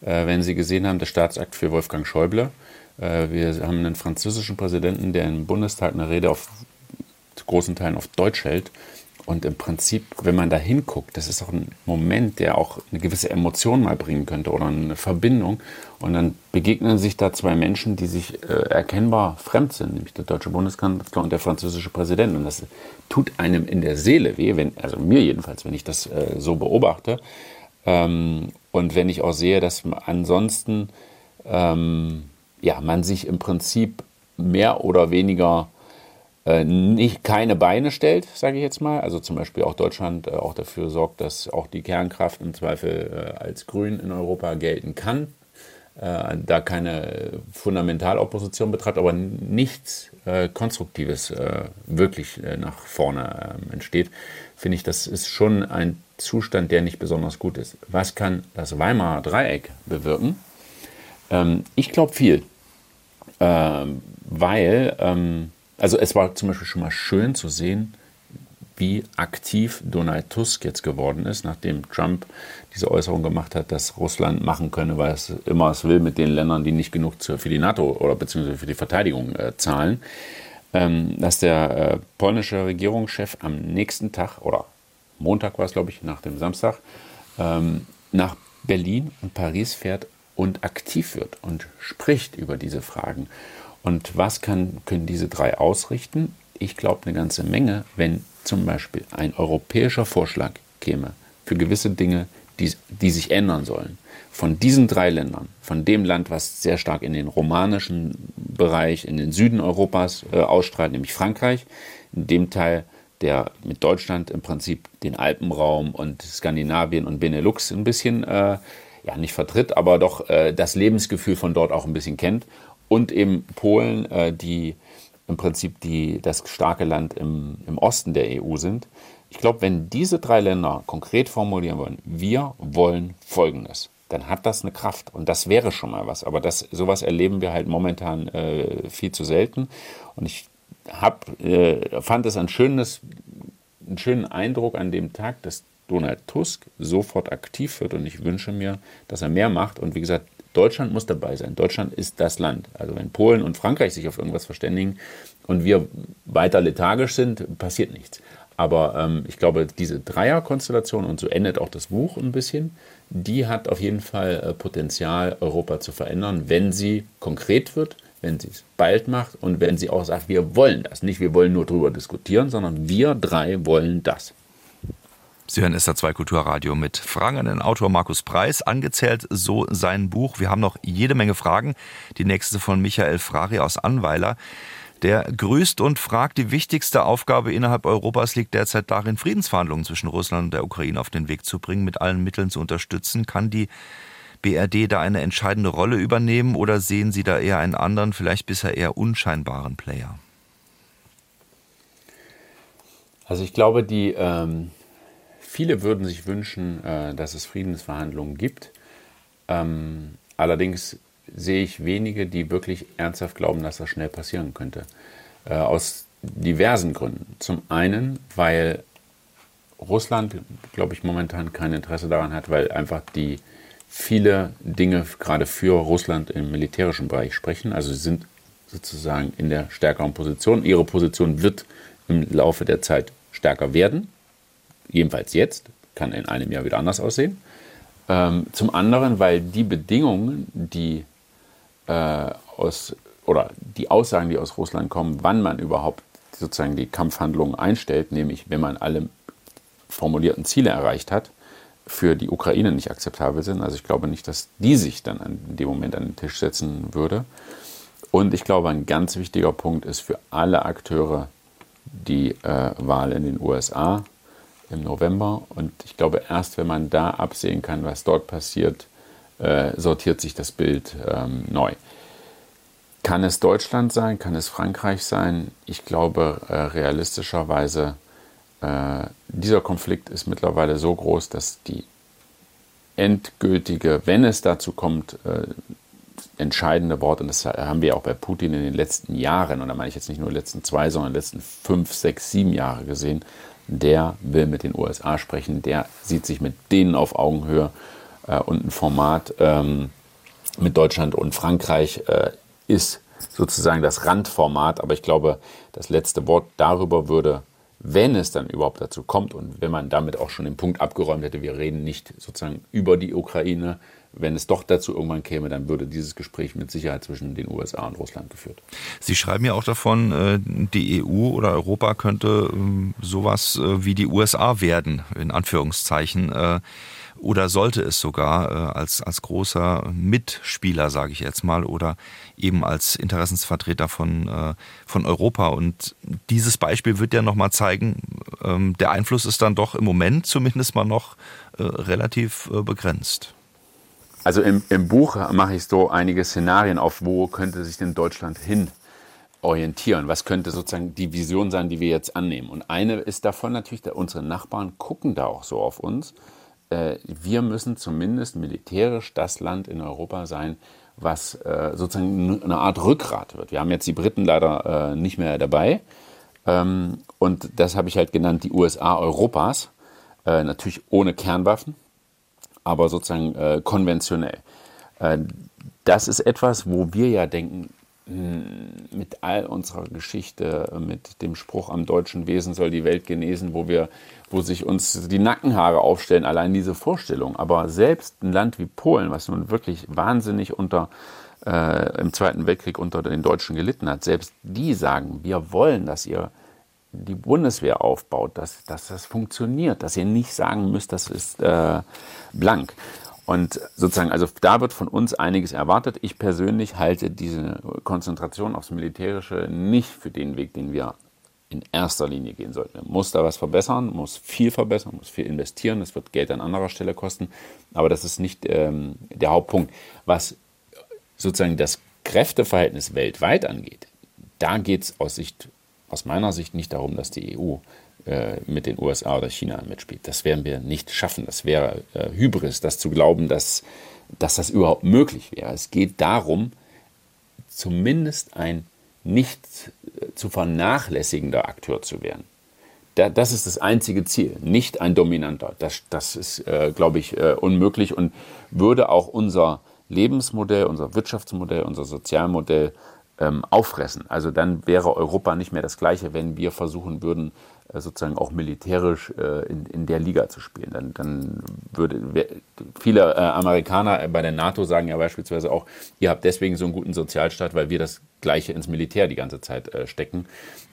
äh, wenn Sie gesehen haben, der Staatsakt für Wolfgang Schäuble, äh, wir haben einen französischen Präsidenten, der im Bundestag eine Rede auf großen Teilen auf Deutsch hält und im Prinzip, wenn man da hinguckt, das ist auch ein Moment, der auch eine gewisse Emotion mal bringen könnte oder eine Verbindung. Und dann begegnen sich da zwei Menschen, die sich äh, erkennbar fremd sind, nämlich der deutsche Bundeskanzler und der französische Präsident. Und das tut einem in der Seele weh, wenn, also mir jedenfalls, wenn ich das äh, so beobachte. Ähm, Und wenn ich auch sehe, dass ansonsten ähm, ja, man sich im Prinzip mehr oder weniger nicht keine Beine stellt, sage ich jetzt mal. Also zum Beispiel auch Deutschland äh, auch dafür sorgt, dass auch die Kernkraft im Zweifel äh, als grün in Europa gelten kann. Äh, da keine Fundamentalopposition betreibt, aber nichts äh, Konstruktives äh, wirklich nach vorne ähm, entsteht, finde ich, das ist schon ein Zustand, der nicht besonders gut ist. Was kann das Weimarer Dreieck bewirken? Ähm, ich glaube viel, ähm, weil, ähm, also es war zum Beispiel schon mal schön zu sehen, wie aktiv Donald Tusk jetzt geworden ist, nachdem Trump diese Äußerung gemacht hat, dass Russland machen könne, weil es immer es will mit den Ländern, die nicht genug für die NATO oder beziehungsweise für die Verteidigung äh, zahlen, ähm, dass der äh, polnische Regierungschef am nächsten Tag oder Montag war es, glaube ich, nach dem Samstag, ähm, nach Berlin und Paris fährt und aktiv wird und spricht über diese Fragen. Und was kann, können diese drei ausrichten? Ich glaube eine ganze Menge, wenn zum Beispiel ein europäischer Vorschlag käme für gewisse Dinge, die, die sich ändern sollen. Von diesen drei Ländern, von dem Land, was sehr stark in den romanischen Bereich, in den Süden Europas äh, ausstrahlt, nämlich Frankreich, in dem Teil, der mit Deutschland im Prinzip den Alpenraum und Skandinavien und Benelux ein bisschen äh, ja nicht vertritt, aber doch äh, das Lebensgefühl von dort auch ein bisschen kennt. Und eben Polen, äh, die im Prinzip die, das starke Land im, im Osten der EU sind. Ich glaube, wenn diese drei Länder konkret formulieren wollen, wir wollen Folgendes, dann hat das eine Kraft. Und das wäre schon mal was. Aber das, sowas erleben wir halt momentan äh, viel zu selten. Und ich hab, äh, fand es ein schönes, einen schönen Eindruck an dem Tag, dass Donald Tusk sofort aktiv wird und ich wünsche mir, dass er mehr macht. Und wie gesagt, Deutschland muss dabei sein. Deutschland ist das Land. Also wenn Polen und Frankreich sich auf irgendwas verständigen und wir weiter lethargisch sind, passiert nichts. Aber ähm, ich glaube, diese Dreierkonstellation, und so endet auch das Buch ein bisschen, die hat auf jeden Fall äh, Potenzial, Europa zu verändern, wenn sie konkret wird, wenn sie es bald macht und wenn sie auch sagt, wir wollen das. Nicht, wir wollen nur darüber diskutieren, sondern wir drei wollen das. Sie hören SR2 Kulturradio mit Fragen an den Autor Markus Preis. Angezählt so sein Buch. Wir haben noch jede Menge Fragen. Die nächste von Michael Frari aus Anweiler. Der grüßt und fragt, die wichtigste Aufgabe innerhalb Europas liegt derzeit darin, Friedensverhandlungen zwischen Russland und der Ukraine auf den Weg zu bringen, mit allen Mitteln zu unterstützen. Kann die BRD da eine entscheidende Rolle übernehmen oder sehen Sie da eher einen anderen, vielleicht bisher eher unscheinbaren Player? Also ich glaube, die ähm, Viele würden sich wünschen, äh, dass es Friedensverhandlungen gibt. Ähm, allerdings sehe ich wenige, die wirklich ernsthaft glauben, dass das schnell passieren könnte. Äh, aus diversen Gründen. Zum einen, weil Russland, glaube ich, momentan kein Interesse daran hat, weil einfach die viele Dinge gerade für Russland im militärischen Bereich sprechen. Also sie sind sozusagen in der stärkeren Position. Ihre Position wird im Laufe der Zeit stärker werden jedenfalls jetzt, kann in einem Jahr wieder anders aussehen. Ähm, zum anderen, weil die Bedingungen, die äh, aus oder die Aussagen, die aus Russland kommen, wann man überhaupt sozusagen die Kampfhandlungen einstellt, nämlich wenn man alle formulierten Ziele erreicht hat, für die Ukraine nicht akzeptabel sind. Also ich glaube nicht, dass die sich dann in dem Moment an den Tisch setzen würde. Und ich glaube, ein ganz wichtiger Punkt ist für alle Akteure die äh, Wahl in den USA im November. Und ich glaube, erst wenn man da absehen kann, was dort passiert, äh, sortiert sich das Bild ähm, neu. Kann es Deutschland sein? Kann es Frankreich sein? Ich glaube, äh, realistischerweise, äh, dieser Konflikt ist mittlerweile so groß, dass die endgültige, wenn es dazu kommt, äh, entscheidende Wort, und das haben wir auch bei Putin in den letzten Jahren, und da meine ich jetzt nicht nur die letzten zwei, sondern die letzten fünf, sechs, sieben Jahre gesehen, der will mit den USA sprechen, der sieht sich mit denen auf Augenhöhe äh, und ein Format ähm, mit Deutschland und Frankreich äh, ist sozusagen das Randformat, aber ich glaube, das letzte Wort darüber würde, wenn es dann überhaupt dazu kommt und wenn man damit auch schon den Punkt abgeräumt hätte, wir reden nicht sozusagen über die Ukraine, wenn es doch dazu irgendwann käme, dann würde dieses Gespräch mit Sicherheit zwischen den USA und Russland geführt. Sie schreiben ja auch davon, äh, die EU oder Europa könnte ähm, sowas äh, wie die USA werden, in Anführungszeichen. Äh, oder sollte es sogar als, als großer Mitspieler, sage ich jetzt mal, oder eben als Interessensvertreter von, von Europa. Und dieses Beispiel wird ja nochmal zeigen, ähm, der Einfluss ist dann doch im Moment zumindest mal noch relativ begrenzt. Also im, im Buch mache ich so einige Szenarien auf, wo könnte sich denn Deutschland hin orientieren? Was könnte sozusagen die Vision sein, die wir jetzt annehmen? Und eine ist davon natürlich, unsere Nachbarn gucken da auch so auf uns. Äh, wir müssen zumindest militärisch das Land in Europa sein, was äh, sozusagen eine Art Rückgrat wird. Wir haben jetzt die Briten leider äh, nicht mehr dabei. Ähm, und das habe ich halt genannt, die USA Europas. Natürlich ohne Kernwaffen, aber sozusagen äh, konventionell. Äh, das ist etwas, wo wir ja denken, hm, mit all unserer Geschichte, mit dem Spruch am deutschen Wesen soll die Welt genesen, wo wir, wo sich uns die Nackenhaare aufstellen, allein diese Vorstellung. Aber selbst ein Land wie Polen, was nun wirklich wahnsinnig unter äh, im Zweiten Weltkrieg unter den Deutschen gelitten hat, selbst die sagen, wir wollen, dass ihr die Bundeswehr aufbaut, dass, dass das funktioniert, dass ihr nicht sagen müsst, das ist äh, blank. Und sozusagen, also da wird von uns einiges erwartet. Ich persönlich halte diese Konzentration aufs Militärische nicht für den Weg, den wir in erster Linie gehen sollten. Man muss da was verbessern, muss viel verbessern, muss viel investieren. Das wird Geld an anderer Stelle kosten. Aber das ist nicht ähm, der Hauptpunkt. Was sozusagen das Kräfteverhältnis weltweit angeht, da geht es aus Sicht aus meiner Sicht nicht darum, dass die EU äh, mit den USA oder China mitspielt. Das werden wir nicht schaffen. Das wäre äh, Hybris, das zu glauben, dass, dass das überhaupt möglich wäre. Es geht darum, zumindest ein nicht äh, zu vernachlässigender Akteur zu werden. Da, das ist das einzige Ziel, nicht ein dominanter. Das, das ist, äh, glaube ich, äh, unmöglich und würde auch unser Lebensmodell, unser Wirtschaftsmodell, unser Sozialmodell ähm, auffressen. Also dann wäre Europa nicht mehr das gleiche, wenn wir versuchen würden, äh, sozusagen auch militärisch äh, in, in der Liga zu spielen. Dann, dann würde viele äh, Amerikaner bei der NATO sagen ja beispielsweise auch, ihr habt deswegen so einen guten Sozialstaat, weil wir das Gleiche ins Militär die ganze Zeit äh, stecken.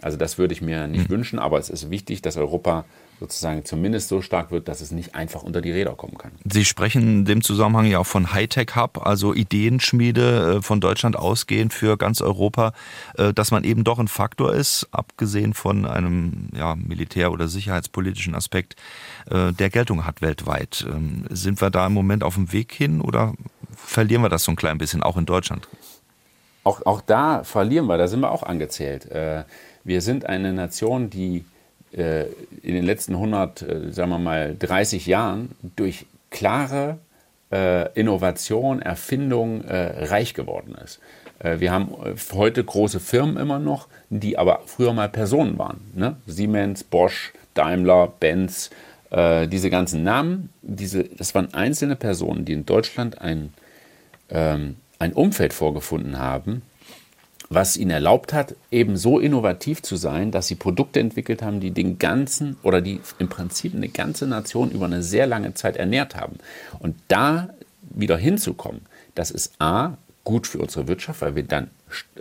Also das würde ich mir nicht mhm. wünschen, aber es ist wichtig, dass Europa sozusagen zumindest so stark wird, dass es nicht einfach unter die Räder kommen kann. Sie sprechen in dem Zusammenhang ja auch von Hightech-Hub, also Ideenschmiede äh, von Deutschland ausgehend für ganz Europa, äh, dass man eben doch ein Faktor ist, abgesehen von einem ja, militär- oder sicherheitspolitischen Aspekt, äh, der Geltung hat weltweit. Ähm, sind wir da im Moment auf dem Weg hin oder verlieren wir das so ein klein bisschen, auch in Deutschland? Auch, auch da verlieren wir, da sind wir auch angezählt. Wir sind eine Nation, die äh, in den letzten 100, äh, sagen wir mal, 30 Jahren durch klare äh, Innovation, Erfindung reich geworden ist. Wir haben heute große Firmen immer noch, die aber früher mal Personen waren. Ne? Siemens, Bosch, Daimler, Benz, äh, diese ganzen Namen, diese, das waren einzelne Personen, die in Deutschland ein, ähm, ein Umfeld vorgefunden haben, was ihnen erlaubt hat, eben so innovativ zu sein, dass sie Produkte entwickelt haben, die den ganzen oder die im Prinzip eine ganze Nation über eine sehr lange Zeit ernährt haben. Und da wieder hinzukommen, das ist A, gut für unsere Wirtschaft, weil wir dann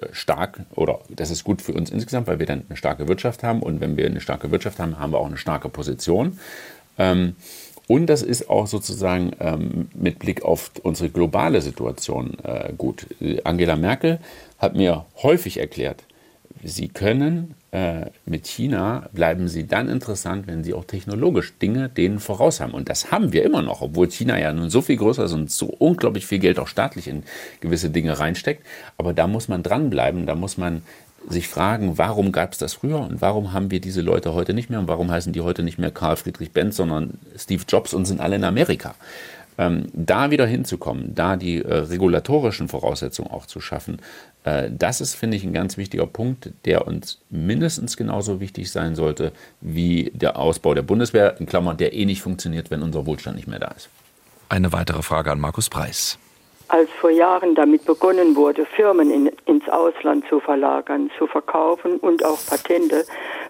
äh, stark oder das ist gut für uns insgesamt, weil wir dann eine starke Wirtschaft haben und wenn wir eine starke Wirtschaft haben, haben wir auch eine starke Position. Ähm, und das ist auch sozusagen ähm, mit Blick auf unsere globale Situation äh, gut. Angela Merkel hat mir häufig erklärt, Sie können äh, mit China bleiben Sie dann interessant, wenn Sie auch technologisch Dinge denen voraus haben. Und das haben wir immer noch, obwohl China ja nun so viel größer ist und so unglaublich viel Geld auch staatlich in gewisse Dinge reinsteckt. Aber da muss man dranbleiben, da muss man sich fragen, warum gab es das früher und warum haben wir diese Leute heute nicht mehr und warum heißen die heute nicht mehr Karl Friedrich Benz, sondern Steve Jobs und sind alle in Amerika. Ähm, da wieder hinzukommen, da die äh, regulatorischen Voraussetzungen auch zu schaffen, äh, das ist, finde ich, ein ganz wichtiger Punkt, der uns mindestens genauso wichtig sein sollte wie der Ausbau der Bundeswehr, in Klammern, der eh nicht funktioniert, wenn unser Wohlstand nicht mehr da ist. Eine weitere Frage an Markus Preis. Als vor Jahren damit begonnen wurde, Firmen in, ins Ausland zu verlagern, zu verkaufen und auch Patente,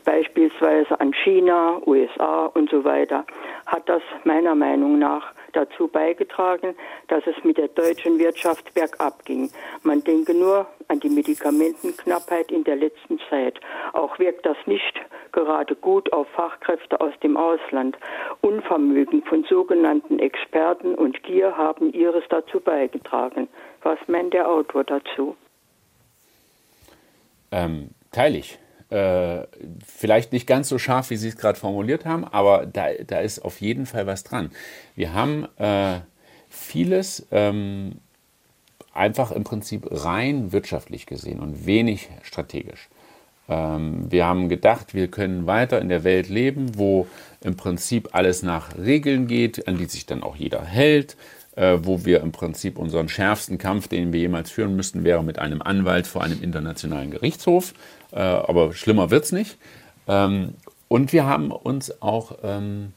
beispielsweise an China, USA und so weiter, hat das meiner Meinung nach dazu beigetragen, dass es mit der deutschen Wirtschaft bergab ging. Man denke nur an die Medikamentenknappheit in der letzten Zeit. Auch wirkt das nicht gerade gut auf Fachkräfte aus dem Ausland. Unvermögen von sogenannten Experten und Gier haben ihres dazu beigetragen. Was meint der Autor dazu? Ähm, teile ich. Äh, vielleicht nicht ganz so scharf, wie Sie es gerade formuliert haben, aber da, da ist auf jeden Fall was dran. Wir haben äh, vieles ähm, einfach im Prinzip rein wirtschaftlich gesehen und wenig strategisch. Ähm, wir haben gedacht, wir können weiter in der Welt leben, wo im Prinzip alles nach Regeln geht, an die sich dann auch jeder hält, wo wir im Prinzip unseren schärfsten Kampf, den wir jemals führen müssten, wäre mit einem Anwalt vor einem internationalen Gerichtshof. Äh, aber schlimmer wird es nicht. Ähm, und wir haben uns auch ähm,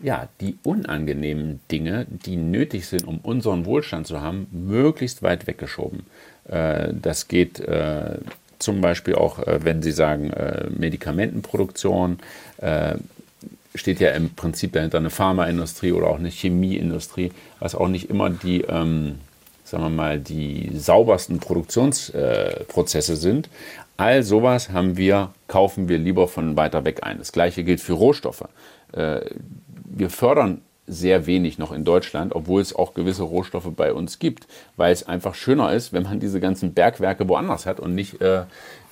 ja, die unangenehmen Dinge, die nötig sind, um unseren Wohlstand zu haben, möglichst weit weggeschoben. Äh, das geht äh, zum Beispiel auch, äh, wenn Sie sagen, Medikamentenproduktion, steht ja im Prinzip dahinter eine Pharmaindustrie oder auch eine Chemieindustrie, was auch nicht immer die, ähm, sagen wir mal, die saubersten Produktionsprozesse sind. All sowas haben wir, kaufen wir lieber von weiter weg ein. Das gleiche gilt für Rohstoffe wir fördern sehr wenig noch in Deutschland, obwohl es auch gewisse Rohstoffe bei uns gibt, weil es einfach schöner ist, wenn man diese ganzen Bergwerke woanders hat und nicht äh,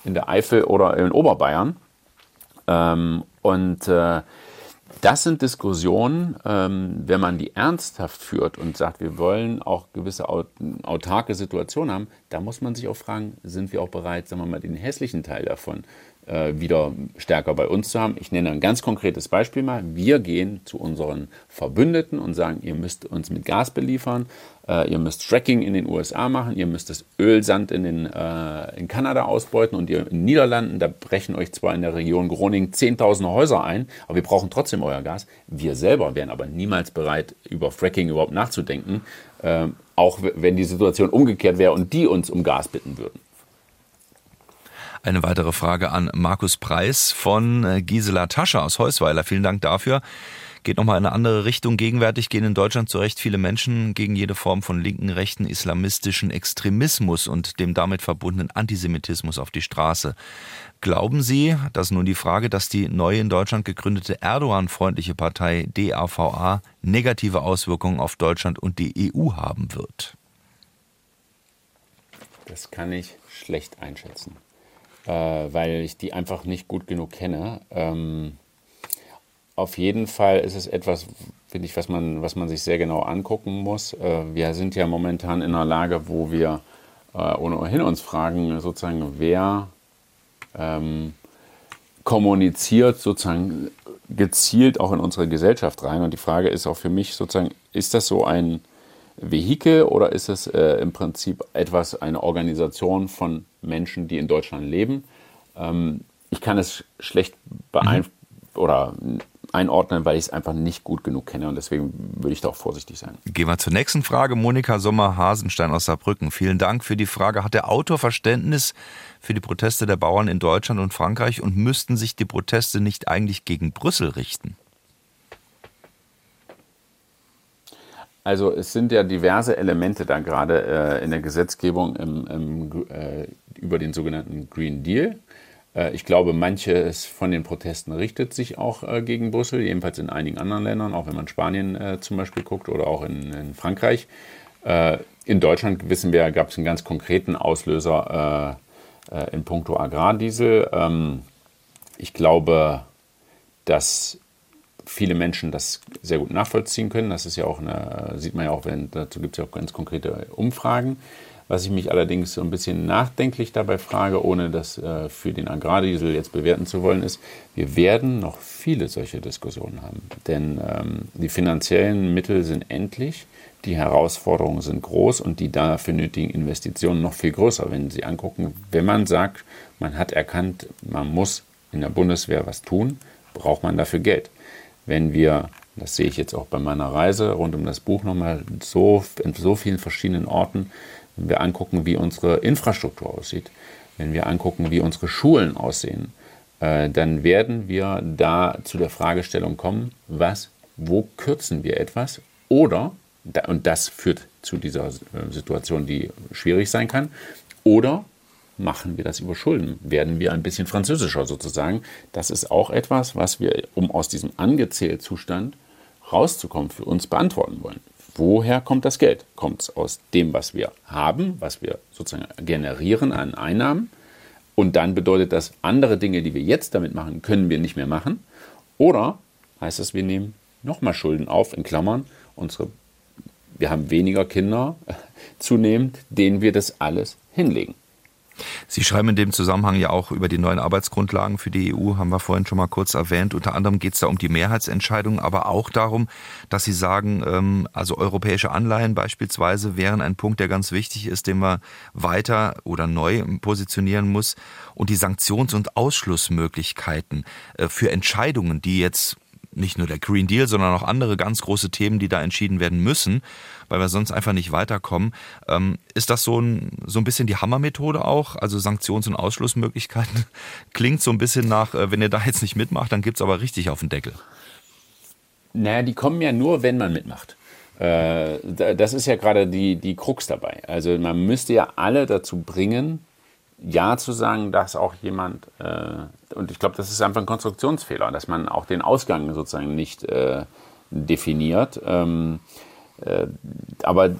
in der Eifel oder in Oberbayern. Ähm, und äh, das sind Diskussionen, ähm, wenn man die ernsthaft führt und sagt, wir wollen auch gewisse autarke Situationen haben, da muss man sich auch fragen, sind wir auch bereit, sagen wir mal, den hässlichen Teil davon äh, wieder stärker bei uns zu haben. Ich nenne ein ganz konkretes Beispiel mal. Wir gehen zu unseren Verbündeten und sagen, ihr müsst uns mit Gas beliefern, äh, ihr müsst Fracking in den USA machen, ihr müsst das Ölsand in, den, äh, in Kanada ausbeuten und ihr in den Niederlanden, da brechen euch zwar in der Region Groningen zehntausende Häuser ein, aber wir brauchen trotzdem euer Gas. Wir selber wären aber niemals bereit, über Fracking überhaupt nachzudenken, äh, auch wenn die Situation umgekehrt wäre und die uns um Gas bitten würden. Eine weitere Frage an Markus Preis von äh, Gisela Tasche aus Heusweiler. Vielen Dank dafür. Geht nochmal in eine andere Richtung. Gegenwärtig gehen in Deutschland zu Recht viele Menschen gegen jede Form von linken, rechten, islamistischen Extremismus und dem damit verbundenen Antisemitismus auf die Straße. Glauben Sie, dass nun die Frage, dass die neue in Deutschland gegründete Erdogan-freundliche Partei DAVA negative Auswirkungen auf Deutschland und die EU haben wird? Das kann ich schlecht einschätzen äh, weil ich die einfach nicht gut genug kenne. Ähm, auf jeden Fall ist es etwas, finde ich, was man, was man sich sehr genau angucken muss. Äh, wir sind ja momentan in einer Lage, wo wir äh, ohnehin uns fragen, sozusagen, wer ähm, kommuniziert sozusagen gezielt auch in unsere Gesellschaft rein. Und die Frage ist auch für mich sozusagen, ist das so ein Vehikel oder ist es äh, im Prinzip etwas, eine Organisation von Menschen, die in Deutschland leben? Ähm, ich kann es schlecht beeinflussen mhm. oder einordnen, weil ich es einfach nicht gut genug kenne und deswegen würde ich da auch vorsichtig sein. Gehen wir zur nächsten Frage. Monika Sommer-Hasenstein aus Saarbrücken. Vielen Dank für die Frage. Hat der Autor Verständnis für die Proteste der Bauern in Deutschland und Frankreich und müssten sich die Proteste nicht eigentlich gegen Brüssel richten? Also es sind ja diverse Elemente da gerade äh, in der Gesetzgebung im, im, äh, über den sogenannten Green Deal. Äh, ich glaube, manches von den Protesten richtet sich auch äh, gegen Brüssel, jedenfalls in einigen anderen Ländern, auch wenn man Spanien äh, zum Beispiel guckt oder auch in, in Frankreich. In Deutschland wissen wir, gab es einen ganz konkreten Auslöser in puncto Agrardiesel. Ähm, ich glaube, dass viele Menschen das sehr gut nachvollziehen können. Das ist ja auch eine, sieht man ja auch, wenn, dazu gibt es ja auch ganz konkrete Umfragen. Was ich mich allerdings so ein bisschen nachdenklich dabei frage, ohne das äh, für den Agrardiesel jetzt bewerten zu wollen, ist, wir werden noch viele solche Diskussionen haben. Denn ähm, die finanziellen Mittel sind endlich, die Herausforderungen sind groß und die dafür nötigen Investitionen noch viel größer. Wenn Sie angucken, wenn man sagt, man hat erkannt, man muss in der Bundeswehr was tun, braucht man dafür Geld wenn wir, das sehe ich jetzt auch bei meiner Reise rund um das Buch nochmal so in so vielen verschiedenen Orten, wenn wir angucken, wie unsere Infrastruktur aussieht, wenn wir angucken, wie unsere Schulen aussehen, äh, dann werden wir da zu der Fragestellung kommen, was, wo kürzen wir etwas oder, und das führt zu dieser äh, Situation, die schwierig sein kann, oder machen wir das über Schulden? Werden wir ein bisschen französischer sozusagen? Das ist auch etwas, was wir, um aus diesem angezählt Zustand rauszukommen, für uns beantworten wollen. Woher kommt das Geld? Kommt es aus dem, was wir haben, was wir sozusagen generieren an Einnahmen? Und dann bedeutet das, andere Dinge, die wir jetzt damit machen, können wir nicht mehr machen. Oder heißt das, wir nehmen nochmal Schulden auf, in Klammern, unsere, wir haben weniger Kinder zunehmend, denen wir das alles hinlegen. Sie schreiben in dem Zusammenhang ja auch über die neuen Arbeitsgrundlagen für die EU, haben wir vorhin schon mal kurz erwähnt. Unter anderem geht es da um die Mehrheitsentscheidung, aber auch darum, dass Sie sagen, ähm, also europäische Anleihen beispielsweise wären ein Punkt, der ganz wichtig ist, den man weiter oder neu positionieren muss. Und die Sanktions- und Ausschlussmöglichkeiten äh, für Entscheidungen, die jetzt nicht nur der Green Deal, sondern auch andere ganz große Themen, die da entschieden werden müssen, weil wir sonst einfach nicht weiterkommen. Ähm, ist das so ein, so ein bisschen die Hammermethode auch? Also Sanktions- und Ausschlussmöglichkeiten? Klingt so ein bisschen nach, äh, wenn ihr da jetzt nicht mitmacht, dann gibt es aber richtig auf den Deckel. Naja, die kommen ja nur, wenn man mitmacht. Äh, das ist ja gerade die, die Krux dabei. Also man müsste ja alle dazu bringen, ja zu sagen, dass auch jemand, äh, und ich glaube, das ist einfach ein Konstruktionsfehler, dass man auch den Ausgang sozusagen nicht äh, definiert. Ähm, äh, aber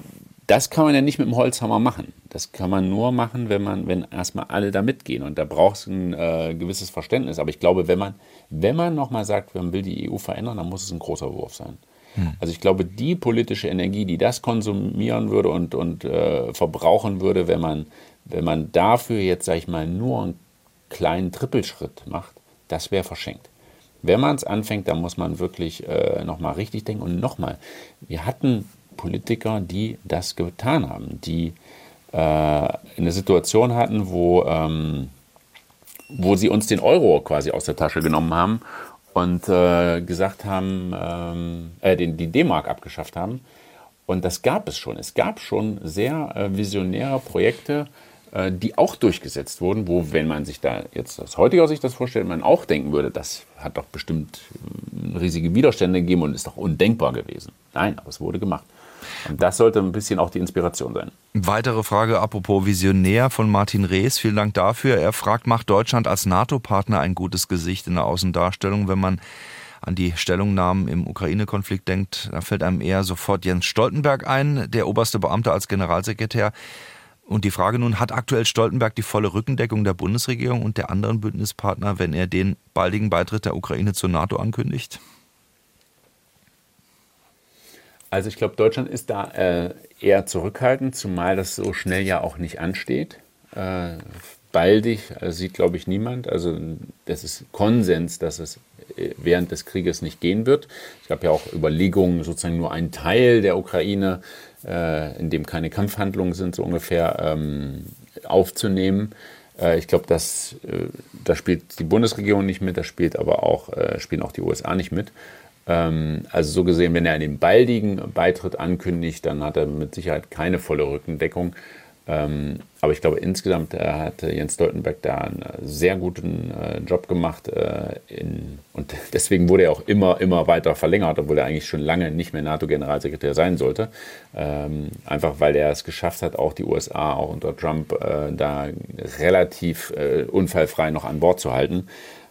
das kann man ja nicht mit dem Holzhammer machen. Das kann man nur machen, wenn man, wenn erstmal alle da mitgehen. Und da braucht es ein äh, gewisses Verständnis. Aber ich glaube, wenn man, wenn man nochmal sagt, man will die EU verändern, dann muss es ein großer Wurf sein. Hm. Also ich glaube, die politische Energie, die das konsumieren würde und, und äh, verbrauchen würde, wenn man wenn man dafür jetzt, sag ich mal, nur einen kleinen Trippelschritt macht, das wäre verschenkt. Wenn man es anfängt, dann muss man wirklich äh, nochmal richtig denken. Und nochmal, wir hatten Politiker, die das getan haben, die äh, eine Situation hatten, wo, ähm, wo sie uns den Euro quasi aus der Tasche genommen haben und äh, gesagt haben, ähm, äh, den, die D-Mark abgeschafft haben. Und das gab es schon. Es gab schon sehr äh, visionäre Projekte, die auch durchgesetzt wurden, wo, wenn man sich da jetzt aus heutiger Sicht das vorstellt, man auch denken würde, das hat doch bestimmt äh, riesige Widerstände gegeben und ist doch undenkbar gewesen. Nein, aber es wurde gemacht. Und das sollte ein bisschen auch die Inspiration sein. Weitere Frage apropos Visionär von Martin Rees. Vielen Dank dafür. Er fragt, macht Deutschland als NATO-Partner ein gutes Gesicht in der Außendarstellung, wenn man an die Stellungnahmen im Ukraine-Konflikt denkt, da fällt einem eher sofort Jens Stoltenberg ein, der oberste Beamte als Generalsekretär. Und die Frage nun, hat aktuell Stoltenberg die volle Rückendeckung der Bundesregierung und der anderen Bündnispartner, wenn er den baldigen Beitritt der Ukraine zur NATO ankündigt? Also ich glaube, Deutschland ist da äh, eher zurückhaltend, zumal das so schnell ja auch nicht ansteht. Äh, baldig also sieht, glaube ich, niemand. Also das ist Konsens, dass es äh, während des Krieges nicht gehen wird. Es gab ja auch Überlegungen, sozusagen nur einen Teil der Ukraine äh, in dem keine Kampfhandlungen sind, so ungefähr ähm, aufzunehmen. Äh, ich glaube, das, äh, da spielt die Bundesregierung nicht mit, da spielt aber auch, äh, spielen auch die USA nicht mit. Ähm, also so gesehen, wenn er einen baldigen Beitritt ankündigt, dann hat er mit Sicherheit keine volle Rückendeckung. Ähm, aber ich glaube, insgesamt äh, hat Jens Stoltenberg da einen sehr guten äh, Job gemacht. Äh, in, und deswegen wurde er auch immer, immer weiter verlängert, obwohl er eigentlich schon lange nicht mehr NATO-Generalsekretär sein sollte. Ähm, einfach weil er es geschafft hat, auch die USA, auch unter Trump, äh, da relativ äh, unfallfrei noch an Bord zu halten.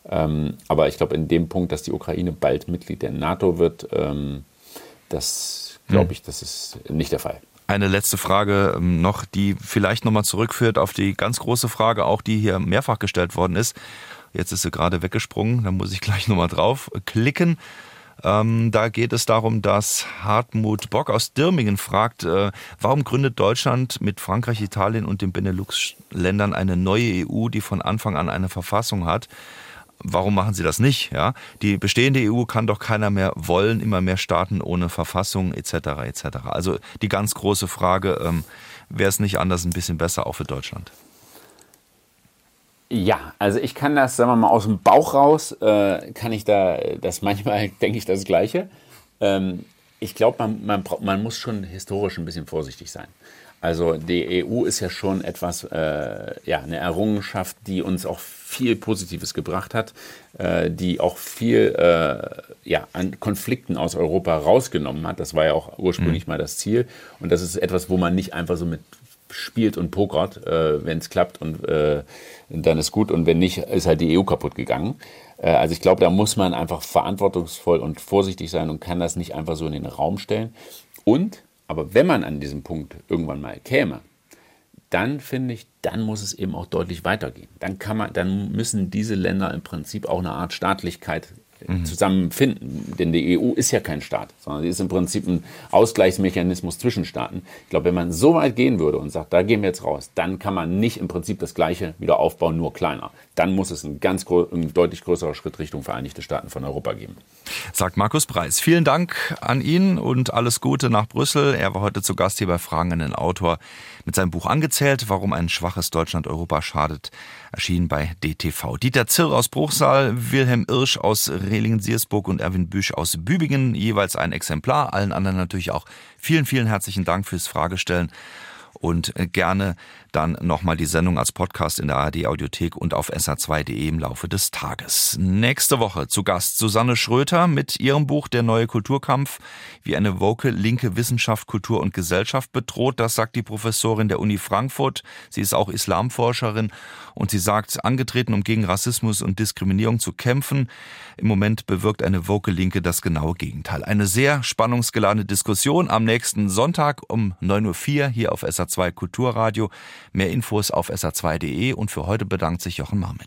Ähm, aber ich glaube, in dem Punkt, dass die Ukraine bald Mitglied der NATO wird, das glaube hm. ich, das ist nicht der Fall. Eine letzte Frage ähm, noch, die vielleicht nochmal zurückführt auf die ganz große Frage, auch die hier mehrfach gestellt worden ist. Jetzt ist sie gerade weggesprungen, da muss ich gleich nochmal drauf klicken. Ähm, da geht es darum, dass Hartmut Bock aus Dirmingen fragt, äh, warum gründet Deutschland mit Frankreich, Italien und den Benelux-Ländern eine neue EU, die von Anfang an eine Verfassung hat? Warum machen sie das nicht? Ja, die bestehende EU kann doch keiner mehr wollen, immer mehr Staaten ohne Verfassung etc. etc. Also die ganz große Frage, ähm, wäre es nicht anders ein bisschen besser auch für Deutschland? Ja, also ich kann das, sagen wir mal, aus dem Bauch raus, äh, kann ich da, das manchmal denke ich das Gleiche. Ähm, ich glaube, man, man, man muss schon historisch ein bisschen vorsichtig sein. Also die EU ist ja schon etwas, äh, ja, eine Errungenschaft, die uns auch viel Positives gebracht hat, äh, die auch viel äh, ja, an Konflikten aus Europa rausgenommen hat. Das war ja auch ursprünglich mhm. mal das Ziel. Und das ist etwas, wo man nicht einfach so mit spielt und pokert. Äh, wenn es klappt und äh, dann ist gut und wenn nicht, ist halt die EU kaputt gegangen. Äh, also ich glaube, da muss man einfach verantwortungsvoll und vorsichtig sein und kann das nicht einfach so in den Raum stellen. Und, aber wenn man an diesem Punkt irgendwann mal käme, dann finde ich, dann muss es eben auch deutlich weitergehen. Dann kann man, dann müssen diese Länder im Prinzip auch eine Art Staatlichkeit mhm. zusammenfinden. Denn die EU ist ja kein Staat, sondern sie ist im Prinzip ein Ausgleichsmechanismus zwischen Staaten. Ich glaube, wenn man so weit gehen würde und sagt, da gehen wir jetzt raus, dann kann man nicht im Prinzip das Gleiche wieder aufbauen, nur kleiner. Dann muss es ein ganz ein deutlich größerer Schritt Richtung Vereinigte Staaten von Europa geben. Sagt Markus Preis. Vielen Dank an ihn und alles Gute nach Brüssel. Er war heute zu Gast hier bei Fragen an den Autor mit seinem Buch angezählt, warum ein schwaches Deutschland Europa schadet, erschienen bei DTV. Dieter Zirr aus Bruchsal, Wilhelm Irsch aus Rehlingen-Siersburg und Erwin Büsch aus Bübingen, jeweils ein Exemplar. Allen anderen natürlich auch vielen, vielen herzlichen Dank fürs Fragestellen und äh, gerne dann nochmal die Sendung als Podcast in der ARD Audiothek und auf sa2.de im Laufe des Tages. Nächste Woche zu Gast Susanne Schröter mit ihrem Buch Der neue Kulturkampf, wie eine woke linke Wissenschaft, Kultur und Gesellschaft bedroht. Das sagt die Professorin der Uni Frankfurt. Sie ist auch Islamforscherin und sie sagt, angetreten, um gegen Rassismus und Diskriminierung zu kämpfen. Im Moment bewirkt eine woke Linke das genaue Gegenteil. Eine sehr spannungsgeladene Diskussion am nächsten Sonntag um 9.04 Uhr hier auf SA2 Kulturradio. Mehr Infos auf sa2.de und für heute bedankt sich Jochen Marmit.